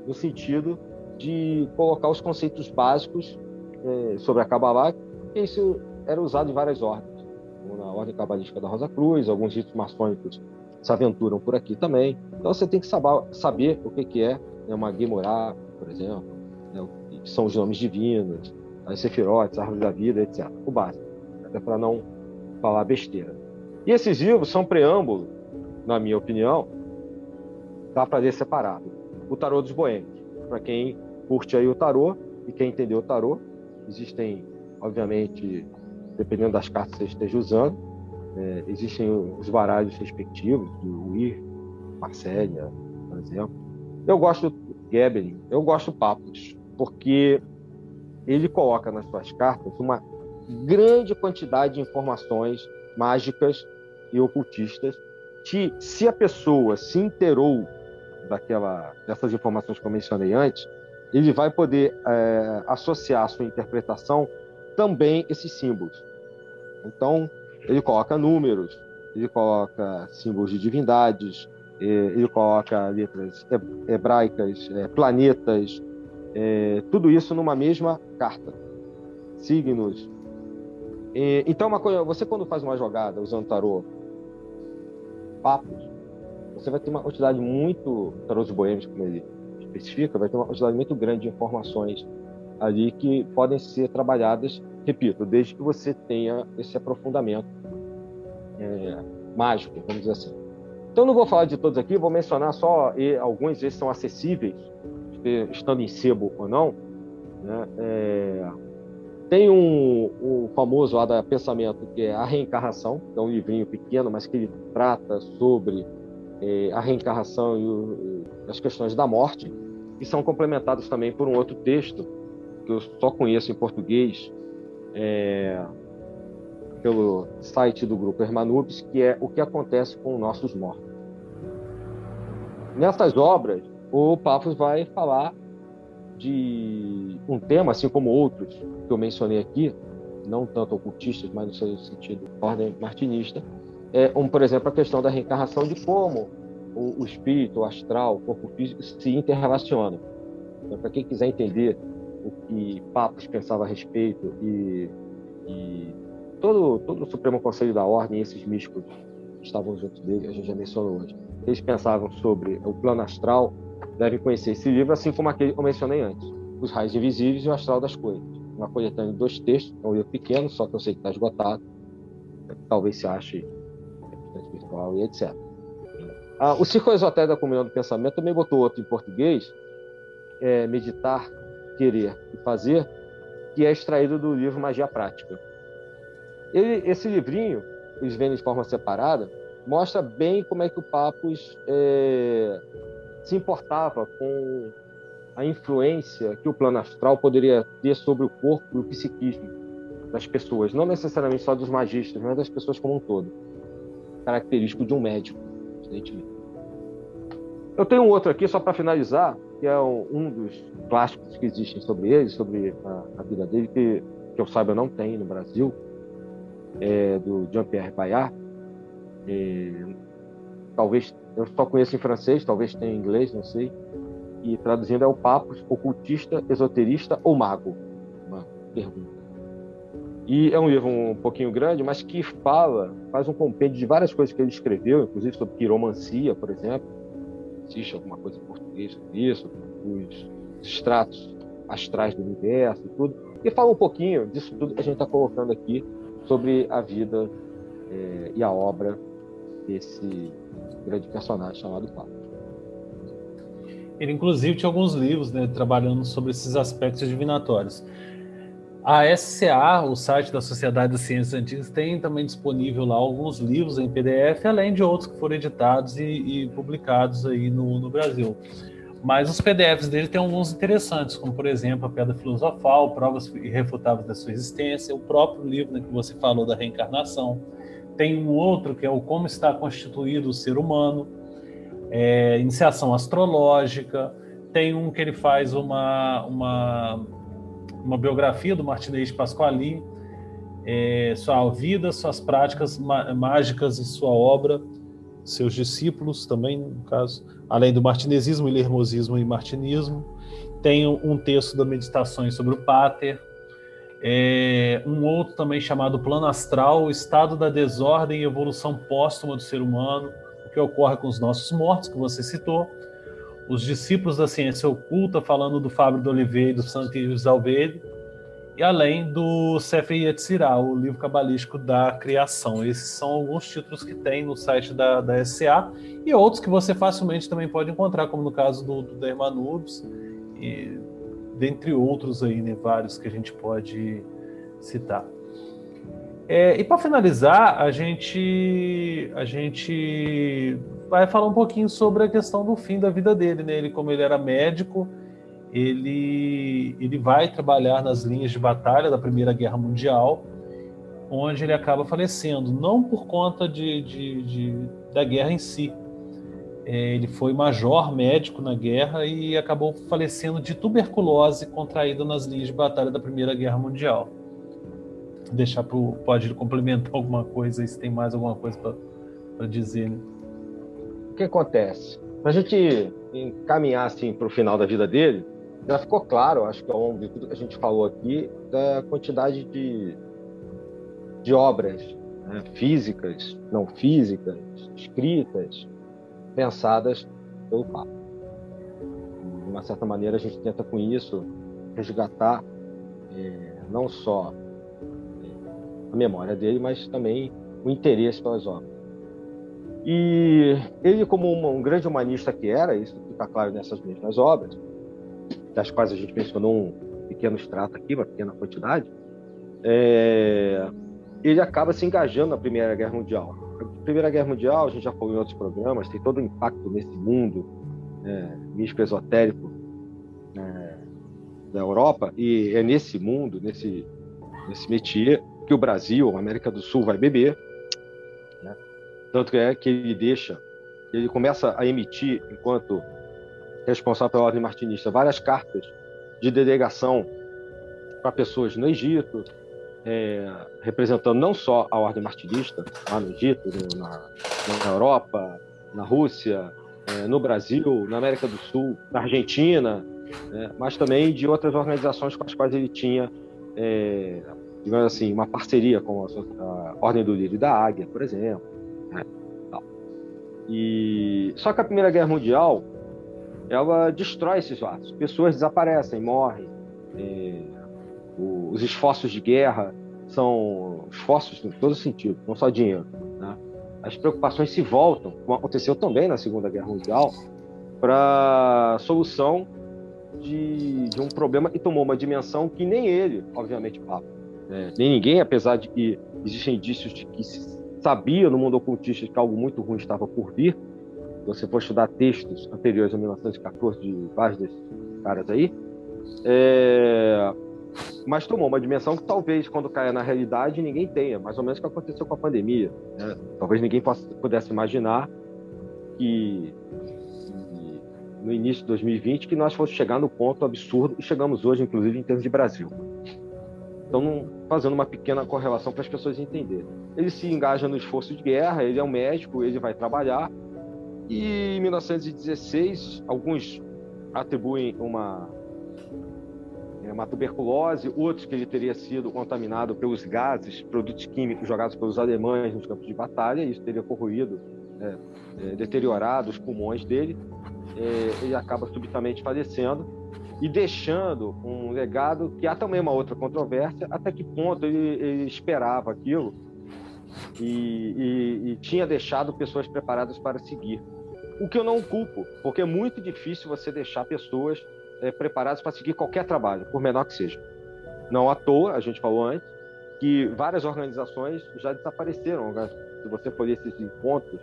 B: no sentido de colocar os conceitos básicos é, sobre a Kabbalah, que isso era usado em várias ordens, como na ordem cabalística da Rosa Cruz, alguns ritos maçônicos se aventuram por aqui também. Então você tem que saber, o que, é né, uma Gemorá, por exemplo, né, que são os nomes divinos, as sefirotes, a árvore da vida, etc. O básico, até para não falar besteira. E esses livros são preâmbulo, na minha opinião, dá para ler separado. O Tarô dos Boêmios, para quem curte aí o tarô e quem entendeu o tarô, existem, obviamente, dependendo das cartas que você esteja usando, é, existem os baralhos respectivos, do Weir, Marcélia, por exemplo. Eu gosto do Gebelin, eu gosto do Papos, porque ele coloca nas suas cartas uma grande quantidade de informações mágicas e ocultistas que, se a pessoa se inteirou daquela, dessas informações que eu mencionei antes, ele vai poder é, associar à sua interpretação também esses símbolos. Então, ele coloca números, ele coloca símbolos de divindades, ele coloca letras hebraicas, é, planetas, é, tudo isso numa mesma carta. Signos. Então, uma coisa, você quando faz uma jogada usando tarô, papos, você vai ter uma quantidade muito, tarô dos boêmios, como ele especifica, vai ter uma quantidade muito grande de informações ali que podem ser trabalhadas, repito, desde que você tenha esse aprofundamento é, mágico, vamos dizer assim. Então não vou falar de todos aqui, vou mencionar só alguns desses são acessíveis, estando em sebo ou não. Né? É, tem um, um famoso lá da Pensamento, que é A Reencarnação, que é um livrinho pequeno, mas que ele trata sobre é, a reencarnação e, o, as questões da morte, e são complementados também por um outro texto que eu só conheço em português, é, pelo site do grupo Hermanubis, que é o que acontece com nossos mortos. Nessas obras, o Paphos vai falar de um tema, assim como outros que eu mencionei aqui, não tanto ocultistas, mas no seu sentido ordem martinista, é, um, por exemplo, a questão da reencarnação, de como o, o espírito, o astral, o corpo físico se interrelacionam. Então, para quem quiser entender o que Papos pensava a respeito e, e todo, todo o Supremo Conselho da Ordem, esses místicos estavam juntos dele, a gente já mencionou hoje, eles pensavam sobre o plano astral, devem conhecer esse livro, assim como aquele que eu mencionei antes, Os Raios Invisíveis e o Astral das Coisas. Uma coletânea de dois textos, é um livro pequeno, só que eu sei que está esgotado, talvez se ache virtual e etc. Ah, o Círculo Esotérico da Comunhão do Pensamento também botou outro em português, é, Meditar, Querer e Fazer, que é extraído do livro Magia Prática. Ele, esse livrinho, eles vendem de forma separada, mostra bem como é que o Papus é, se importava com a influência que o plano astral poderia ter sobre o corpo e o psiquismo das pessoas, não necessariamente só dos magistas, mas das pessoas como um todo. Característico de um médico, evidentemente. Eu tenho um outro aqui, só para finalizar, que é um dos clássicos que existem sobre ele, sobre a, a vida dele, que, que eu saiba não tem no Brasil, é do Jean-Pierre Bayard. É, talvez, eu só conheço em francês, talvez tenha em inglês, não sei. E traduzindo é o Papos, ocultista, esoterista ou mago? Uma pergunta. E é um livro um pouquinho grande, mas que fala, faz um compêndio de várias coisas que ele escreveu, inclusive sobre quiromancia, por exemplo, existe alguma coisa em português sobre isso, os estratos astrais do universo e tudo, e fala um pouquinho disso tudo que a gente está colocando aqui sobre a vida é, e a obra desse grande personagem chamado Paulo.
A: Ele, inclusive, tinha alguns livros né, trabalhando sobre esses aspectos divinatórios. A SCA, o site da Sociedade das Ciências Antigas, tem também disponível lá alguns livros em PDF, além de outros que foram editados e, e publicados aí no, no, Brasil. Mas os PDFs dele tem alguns interessantes, como por exemplo a Pedra Filosofal, Provas Irrefutáveis da Sua Existência, o próprio livro né, que você falou da reencarnação. Tem um outro que é o Como Está Constituído o Ser Humano, é, Iniciação Astrológica. Tem um que ele faz uma, uma uma biografia do Martinez Pasqualini, é, sua vida, suas práticas mágicas e sua obra, seus discípulos também, no caso, além do martinezismo, ilermosismo e martinismo. Tem um texto da Meditações sobre o Pater, é, um outro também chamado Plano Astral, o estado da desordem e evolução póstuma do ser humano, o que ocorre com os nossos mortos, que você citou, os discípulos da ciência oculta, falando do Fábio de Oliveira e do Santos Alveire, e além do Sefer Yetzirah, o livro cabalístico da criação. Esses são alguns títulos que tem no site da, da SCA e outros que você facilmente também pode encontrar, como no caso do, do Dermanubis, e dentre outros aí, né, vários que a gente pode citar. É, e para finalizar, a gente, a gente vai falar um pouquinho sobre a questão do fim da vida dele, né? Ele, como ele era médico, ele, ele vai trabalhar nas linhas de batalha da Primeira Guerra Mundial, onde ele acaba falecendo, não por conta de, de, de da guerra em si. É, ele foi major médico na guerra e acabou falecendo de tuberculose contraída nas linhas de batalha da Primeira Guerra Mundial. Deixar para o pode complementar alguma coisa, se tem mais alguma coisa para dizer. Né?
B: o que acontece? Para a gente encaminhar assim, para o final da vida dele, já ficou claro, acho que ao longo de tudo que a gente falou aqui, da quantidade de, de obras né, físicas, não físicas, escritas, pensadas pelo Papa. De uma certa maneira, a gente tenta com isso resgatar é, não só a memória dele, mas também o interesse pelas obras. E ele, como um, um grande humanista que era, isso fica claro nessas mesmas obras, das quais a gente mencionou um pequeno extrato aqui, uma pequena quantidade, é, ele acaba se engajando na Primeira Guerra Mundial. A Primeira Guerra Mundial, a gente já falou em outros programas, tem todo o impacto nesse mundo é, místico esotérico é, da Europa, e é nesse mundo, nesse, nesse métier, que o Brasil, a América do Sul, vai beber, tanto que é que ele deixa, ele começa a emitir, enquanto responsável pela ordem martinista, várias cartas de delegação para pessoas no Egito, é, representando não só a ordem martinista, lá no Egito, no, na, na, Europa, na Rússia, é, no Brasil, na América do Sul, na Argentina, né, mas também de outras organizações com as quais ele tinha, é, digamos assim, uma parceria com a, a Ordem do Lírio da Águia, por exemplo. Né? E só que a Primeira Guerra Mundial ela destrói esses laços. Pessoas desaparecem, morrem. É, os esforços de guerra são esforços em todo sentido, não só dinheiro. Né? As preocupações se voltam, como aconteceu também na Segunda Guerra Mundial, para a solução de, de, um problema e tomou uma dimensão que nem ele, obviamente, papa, né? nem ninguém, apesar de que existem indícios de que se sabia no mundo ocultista que algo muito ruim estava por vir. Se você for estudar textos anteriores a 1914 de vários desses caras aí, é... mas tomou uma dimensão que talvez quando caia na realidade ninguém tenha, mais ou menos o que aconteceu com a pandemia. Né? Talvez ninguém pudesse imaginar que no início de 2020 que nós fosse chegar no ponto absurdo e chegamos hoje, inclusive em termos de Brasil. Então, fazendo uma pequena correlação para as pessoas entenderem. Ele se engaja no esforço de guerra, ele é um médico, ele vai trabalhar. E em 1916, alguns atribuem uma, é, uma tuberculose, outros que ele teria sido contaminado pelos gases, produtos químicos jogados pelos alemães nos campos de batalha, isso teria corroído, é, é, deteriorado os pulmões dele é, ele acaba subitamente falecendo e deixando um legado que há também uma outra controvérsia, até que ponto ele, ele esperava aquilo e, e, e, tinha deixado pessoas preparadas para seguir. O que eu não culpo, porque é muito difícil você deixar pessoas é, preparadas para seguir qualquer trabalho, por menor que seja. Não à toa, a gente falou antes, que várias organizações já desapareceram. Né? Se você for esses encontros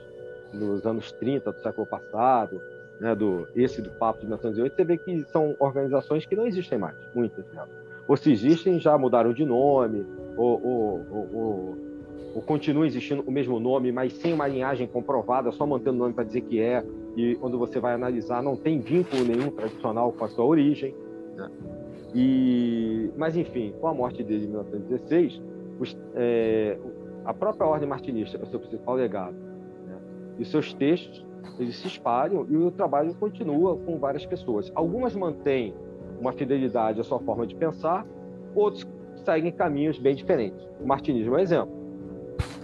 B: nos anos 30 do século passado, né, do esse do Papo de 1908, você vê que são organizações que não existem mais, muitas delas. Ou se existem, já mudaram de nome, ou, ou, ou, ou continua existindo o mesmo nome, mas sem uma linhagem comprovada, só mantendo o nome para dizer que é, e quando você vai analisar, não tem vínculo nenhum tradicional com a sua origem. Né? E, mas, enfim, com a morte dele em 1916, os, é, a própria Ordem Martinista é o seu principal legado. Né? E seus textos eles se espalham e o trabalho continua com várias pessoas. Algumas mantêm uma fidelidade à sua forma de pensar, outros seguem caminhos bem diferentes. O martinismo é um exemplo.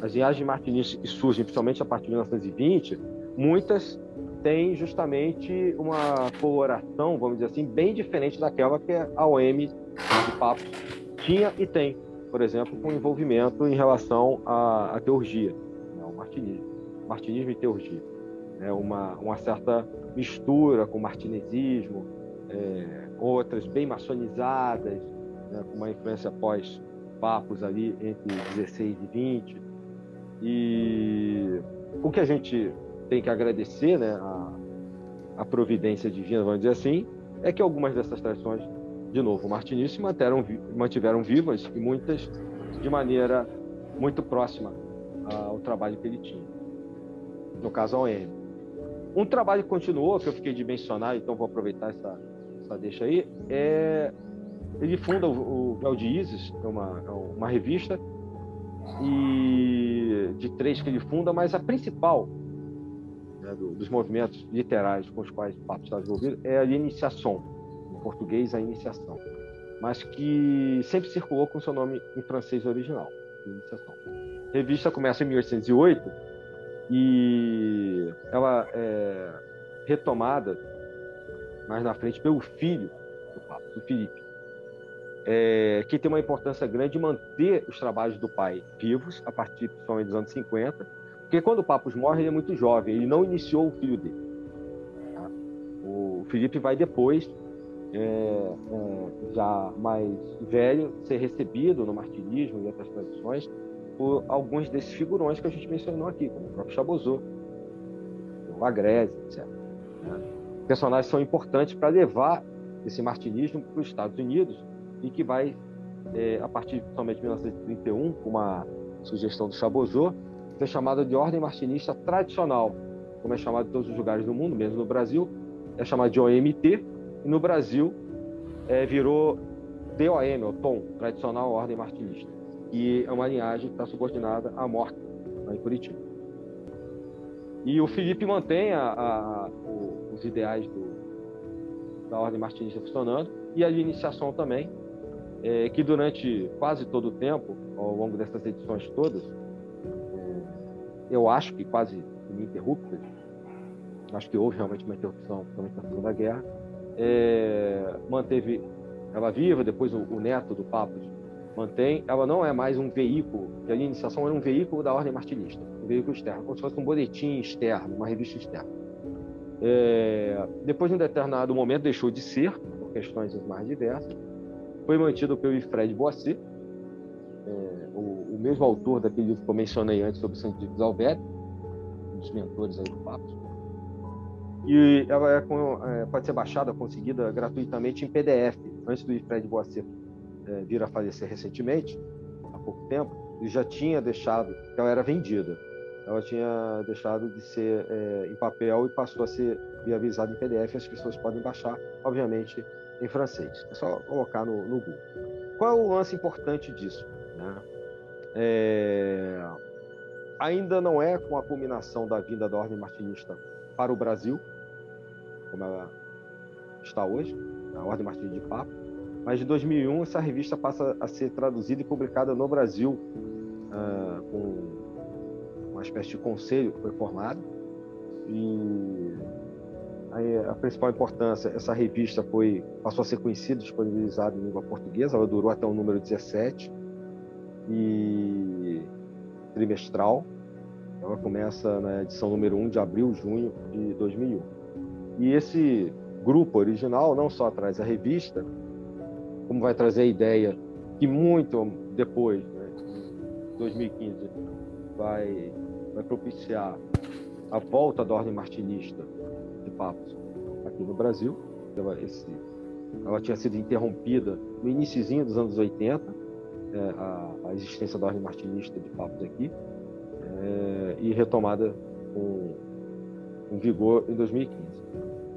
B: As linhagens martinistas que surgem, principalmente a partir de 1920, muitas têm justamente uma coloração, vamos dizer assim, bem diferente daquela que a OM de Papo tinha e tem, por exemplo, com envolvimento em relação à, à teurgia, né, ao martinismo, martinismo e teurgia né, uma, uma certa mistura com martinesismo, é, outras bem maçonizadas, né, com uma influência pós-papos ali entre 16 e 20. E o que a gente tem que agradecer né, a, a providência divina, vamos dizer assim, é que algumas dessas tradições, de novo, o martinismo se mantiveram, mantiveram vivas e muitas de maneira muito próxima ao trabalho que ele tinha. No caso, a OM. Um trabalho que continuou, que eu fiquei de mencionar, então vou aproveitar essa, essa deixa aí, é ele funda o, o Véu de Isis, é uma, é uma revista, e de três que ele funda, mas a principal né, do, dos movimentos literários com os quais o Papa está envolvido é a Iniciação, em português, a Iniciação, mas que sempre circulou com seu nome em francês original, Iniciação. A revista começa em 1808 e ela é retomada mais na frente pelo filho do Papa, do Felipe, é, que tem uma importância grande de manter os trabalhos do pai vivos a partir principalmente dos anos 50, porque quando o Papa morre ele é muito jovem, ele não iniciou o filho dele. Tá? O Felipe vai depois, é, é, já mais velho, ser recebido no martirismo e outras tradições, por alguns desses figurões que a gente mencionou aqui, como o próprio Chabozot, o Agrese, etc. Né? Personagens são importantes para levar esse martinismo para os Estados Unidos e que vai, é, a partir somente de 1931, com uma sugestão do Chabozot, ser chamada de ordem martinista tradicional, como é chamado em todos os lugares do mundo, mesmo no Brasil, é chamada de OMT, e no Brasil é, virou DOM, o tom, tradicional ordem martinista e é uma linhagem que está subordinada à morte lá em Curitiba. E o Felipe mantém a, a, os ideais do, da ordem martinista funcionando e a iniciação também, é, que durante quase todo o tempo, ao longo dessas edições todas, é, eu acho que quase ininterruptas, acho que houve realmente uma interrupção, principalmente na Segunda Guerra, é, manteve ela viva, depois o, o neto do Papos mantém, ela não é mais um veículo, que a iniciação era um veículo da ordem martinista, um veículo externo, como se fosse um boletim externo, uma revista externa. É, depois de um determinado momento deixou de ser, por questões mais diversas, foi mantido pelo Fred Boissy, é, o, o, mesmo autor daquele livro que eu mencionei antes sobre Santo de Alberto, um dos mentores aí do Papo. E ela é, é, pode ser baixada, conseguida gratuitamente em PDF. Antes do Fred Boissy é, vir a falecer recentemente, há pouco tempo, ele já tinha deixado, ela era vendida, ela tinha deixado de ser é, em papel e passou a ser viabilizada em PDF. As pessoas podem baixar, obviamente, em francês. É só colocar no, no Google. Qual é o lance importante disso? Né? É... Ainda não é com a culminação da vinda da ordem martinista para o Brasil, como ela está hoje, a ordem martinista de Papa, mas de 2001 essa revista passa a ser traduzida e publicada no Brasil uh, com uma espécie de conselho que foi formado e a principal importância, essa revista foi passou a ser conhecida, disponibilizada em língua portuguesa, ela durou até o número 17 e trimestral. Ela começa na edição número 1 de abril, junho de 2001. E esse grupo original não só traz a revista, como vai trazer a ideia que muito depois, né, 2015, vai, vai propiciar a volta da ordem martinista de Papos aqui no Brasil. Ela, esse, ela tinha sido interrompida no iníciozinho dos anos 80, é, a, a, existência da Ordem Martinista de Papos aqui, é, e retomada com, com vigor em 2015.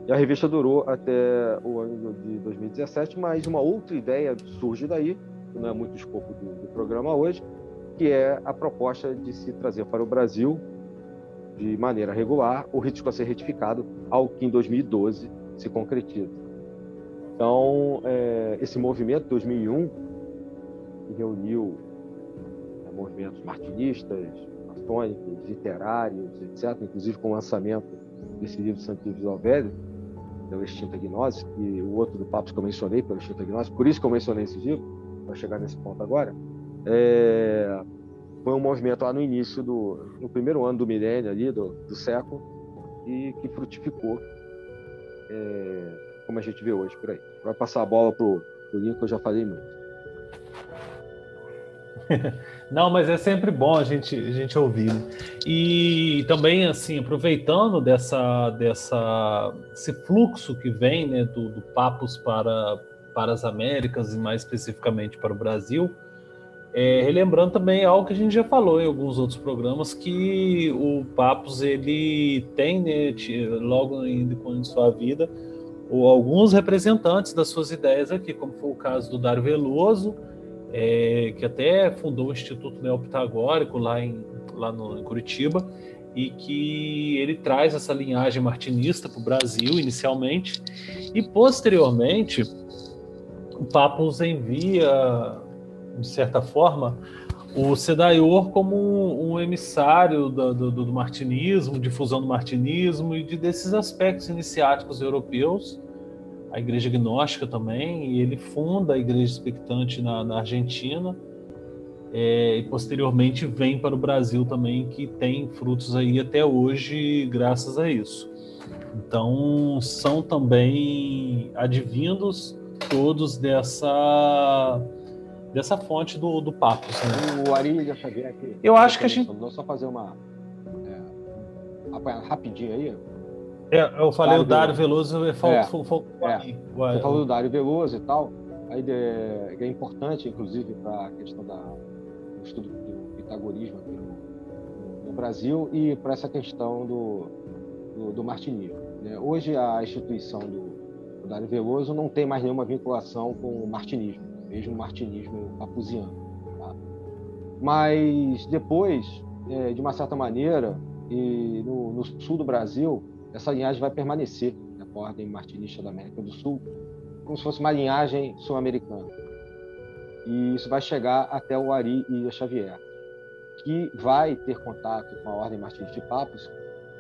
B: E a revista durou até o ano de 2017, mas uma outra ideia surge daí, que não é muito escopo do, do programa hoje, que é a proposta de se trazer para o Brasil de maneira regular o risco a ser retificado, ao que em 2012 se concretiza. Então, é, esse movimento de 2001, que reuniu né, movimentos martinistas, maçônicos, literários, etc., inclusive com o lançamento desse livro Santo Livro Velho, pela Extinta Gnose, e o outro do Papo que eu mencionei, pela Extinta Gnose, por isso que eu mencionei esse livro, para chegar nesse ponto agora, é, foi um movimento lá no início do no primeiro ano do milênio ali do, do século e que frutificou é, como a gente vê hoje por aí. Vai passar a bola pro, pro Lincoln, eu já falei muito.
A: Não, mas é sempre bom a gente, a gente ouvir. Né? E também, assim, aproveitando dessa, dessa, esse fluxo que vem né, do, do Papos para, para as Américas e mais especificamente para o Brasil, é, relembrando também algo que a gente já falou em alguns outros programas, que o Papos ele tem, né, logo ainda em sua vida, ou alguns representantes das suas ideias aqui, como foi o caso do Dário Veloso, é, que até fundou o Instituto Neopitagórico lá em, lá no, em Curitiba, e que ele traz essa linhagem martinista para o Brasil inicialmente, e posteriormente o Papos envia de certa forma, o Sedaior como um, um emissário do, do, do, martinismo, difusão do martinismo e de, desses aspectos iniciáticos europeus, a Igreja Gnóstica também, e ele funda a Igreja Expectante na, na Argentina, é, e posteriormente vem para o Brasil também, que tem frutos aí até hoje graças a isso. Então, são também advindos todos dessa dessa fonte do, do papo.
B: Assim. O Ari Xavier aqui.
A: Eu acho que a gente.
B: Vou só fazer uma. É, rapidinho aí.
A: É, eu falei Dário o Dário Veloso, eu falo,
B: é, falo, falo, é. Você falou do Dário Veloso e tal. Aí é, é importante, inclusive, para a questão da, do estudo do pitagorismo aqui no, no Brasil e para essa questão do, do, do martinismo. Né? Hoje, a instituição do, do Dário Veloso não tem mais nenhuma vinculação com o martinismo mesmo martinismo papuziano. Tá? Mas depois, é, de uma certa maneira, e no, no, sul do Brasil, essa linhagem vai permanecer né, ordem martinista da América do Sul, como se fosse uma linhagem sul-americana. E isso vai chegar até o Ari e Xavier, que vai ter contato com a ordem martinista de Papos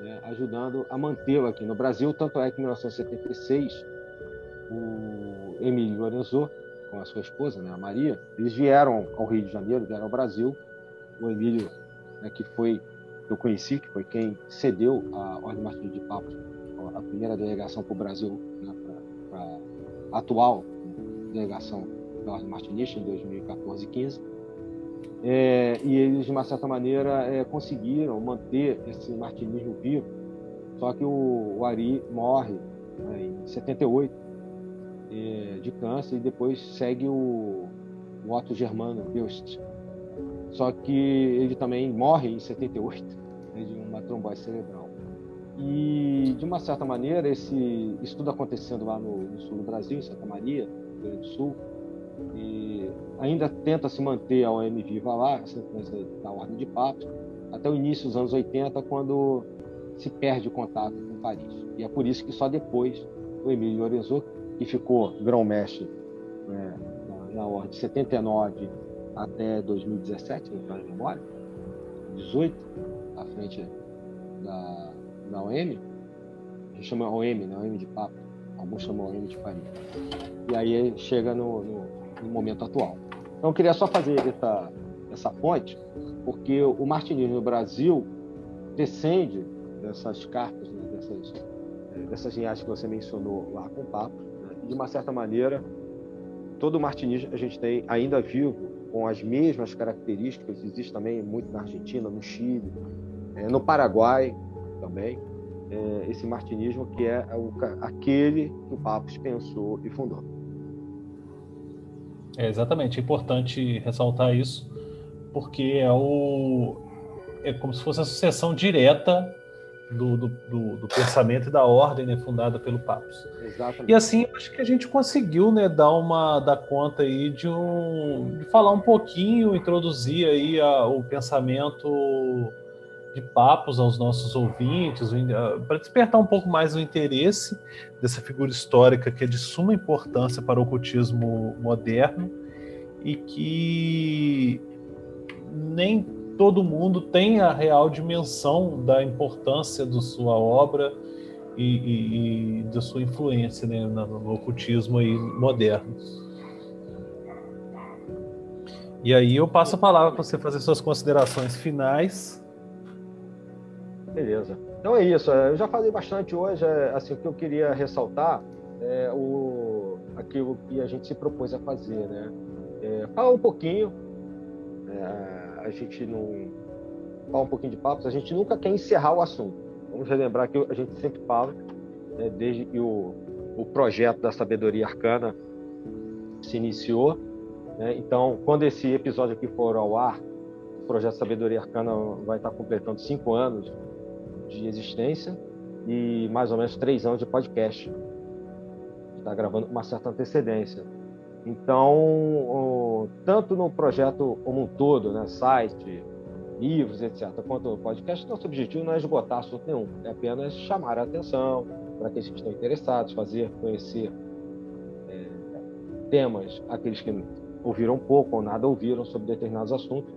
B: né, ajudando a mantê-lo aqui no Brasil. Tanto é que em 1976, o Emílio Lorenzo, com a sua esposa, né, a Maria, eles vieram ao Rio de Janeiro, vieram ao Brasil. O Emílio, né, que foi, eu conheci, que foi quem cedeu a Ordem Martins de Papos, a primeira delegação para o Brasil, né, para a atual delegação da Ordem Martinista, em 2014 e 15 é, e eles, de uma certa maneira, é, conseguiram manter esse martinismo vivo. Só que o, o Ari morre né, em 78 é, de câncer e depois segue o, o Otto Germano Beust. Só que ele também morre em 78 né, de uma trombose cerebral. E, de uma certa maneira, esse, isso tudo acontecendo lá no, no sul do Brasil, em Santa Maria, no Rio Grande do Sul, e ainda tenta se manter a OM viva lá, a sequência da Ordem de Papos, até o início dos anos 80, quando se perde o contato com Paris. E é por isso que só depois o Emílio Lorenzo, que ficou grão-mestre né, na, na Ordem de 79 até 2017, não tenho memória, 18, à frente da, da OM, a gente chama OM, né, OM de Papo, alguns chamam OM de Paris. E aí chega no, no no momento atual. Então, eu queria só fazer essa, essa ponte, porque o martinismo no Brasil descende dessas cartas, né, dessas, é, dessas linhagens que você mencionou lá com o Papa, né, de uma certa maneira, todo o martinismo a gente tem ainda vivo, com as mesmas características, existe também muito na Argentina, no Chile, é, no Paraguai também, é, esse martinismo que é o, aquele que o Papa pensou e fundou.
A: É exatamente, é importante ressaltar isso, porque é o é como se fosse a sucessão direta do, do, do, do pensamento e da ordem né, fundada pelo Papos. Exatamente. E assim, acho que a gente conseguiu né, dar uma dar conta aí de, um, de falar um pouquinho, introduzir aí a, o pensamento de papos aos nossos ouvintes, para despertar um pouco mais o interesse dessa figura histórica que é de suma importância para o ocultismo moderno e que nem todo mundo tem a real dimensão da importância da sua obra e, e, e da sua influência né, no ocultismo aí moderno. E aí eu passo a palavra para você fazer suas considerações finais
B: Beleza. Então é isso. É, eu já falei bastante hoje. É, assim, o que eu queria ressaltar é o, aquilo que a gente se propôs a fazer, né? É, falar um pouquinho. É, a gente não fala um pouquinho de papos. A gente nunca quer encerrar o assunto. Vamos relembrar que a gente sempre fala, né, desde que o, o projeto da sabedoria arcana se iniciou. Né? Então, quando esse episódio aqui for ao ar, o projeto Sabedoria Arcana vai estar completando cinco anos de existência e mais ou menos três anos de podcast. Está gravando com uma certa antecedência. Então, tanto no projeto como um todo, né, site, livros, etc., quanto no podcast, nosso objetivo não é esgotar assunto nenhum, é apenas chamar a atenção para aqueles que estão interessados, fazer conhecer é, temas, aqueles que ouviram pouco ou nada ouviram sobre determinados assuntos,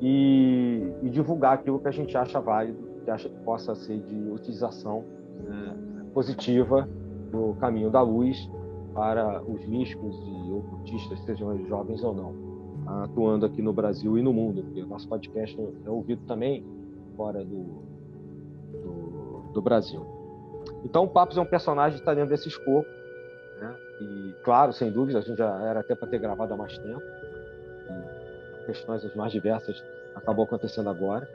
B: e, e divulgar aquilo que a gente acha válido que acha que possa ser de utilização né, positiva do caminho da luz para os místicos e ocultistas, sejam eles jovens ou não, atuando aqui no Brasil e no mundo, porque o nosso podcast é ouvido também fora do, do, do Brasil. Então, o Papos é um personagem que está dentro desse escopo, né? e, claro, sem dúvida, a gente já era até para ter gravado há mais tempo, e questões as mais diversas acabou acontecendo agora.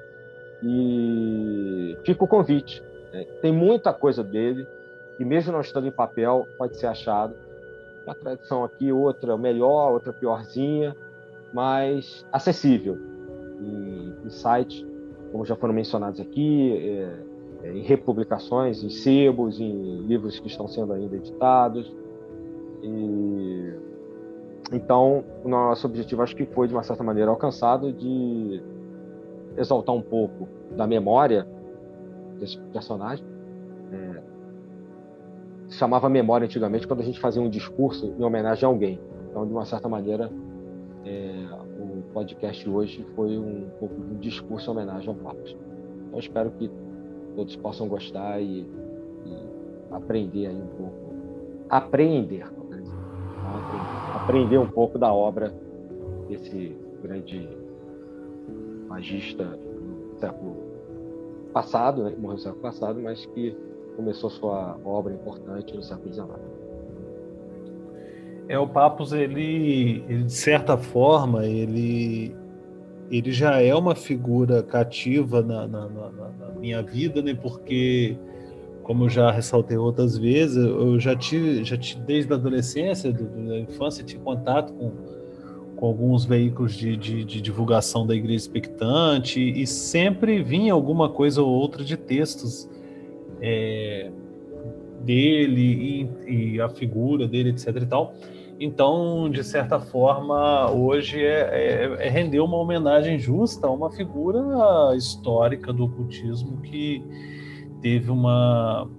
B: E fica o convite. Né? Tem muita coisa dele, e mesmo não estando em papel, pode ser achado. Uma tradição aqui, outra melhor, outra piorzinha, mas acessível. Em, em sites, como já foram mencionados aqui, é, é, em republicações, em sebos, em livros que estão sendo ainda editados. E, então, o nosso objetivo acho que foi, de uma certa maneira, alcançado de exaltar um pouco da memória desse personagem. É, chamava memória antigamente quando a gente fazia um discurso em homenagem a alguém. Então, de uma certa maneira, é, o podcast hoje foi um pouco de um discurso em homenagem ao Papa. Então, espero que todos possam gostar e, e aprender aí um pouco. Aprender, aprender um pouco da obra desse grande magista do século passado, né, que morreu no século passado, mas que começou sua obra importante no século XIX.
A: É, o Papos, ele, ele, de certa forma, ele, ele já é uma figura cativa na, na, na, na minha vida, né? Porque, como já ressaltei outras vezes, eu já tive, já tive desde a adolescência, da infância, tive contato com, com alguns veículos de, de, de, divulgação da Igreja Expectante e sempre vinha alguma coisa ou outra de textos é, dele e, e, a figura dele, etc. e tal. Então, de certa forma, hoje é, é, é render uma homenagem justa a uma figura histórica do ocultismo que teve uma,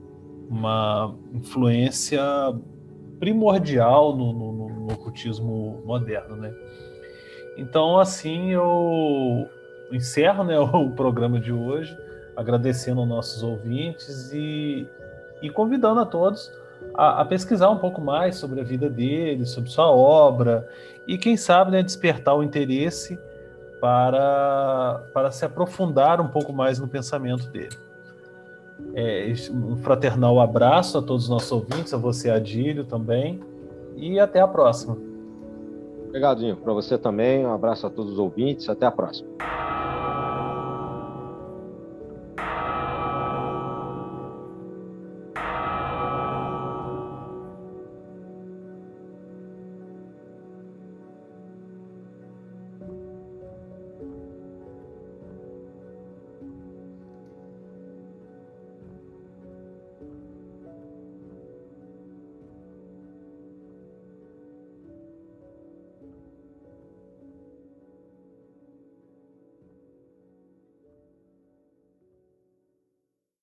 A: uma influência primordial no, no, no ocultismo moderno, né? Então, assim, eu encerro né, o programa de hoje, agradecendo aos nossos ouvintes e, e convidando a todos a, a, pesquisar um pouco mais sobre a vida dele, sobre sua obra e, quem sabe, né, despertar o interesse para, para se aprofundar um pouco mais no pensamento dele. É, um fraternal abraço a todos os nossos ouvintes, a você, Adílio, também, e até a próxima.
B: Obrigadinho. Para você também, um abraço a todos os ouvintes, até a próxima.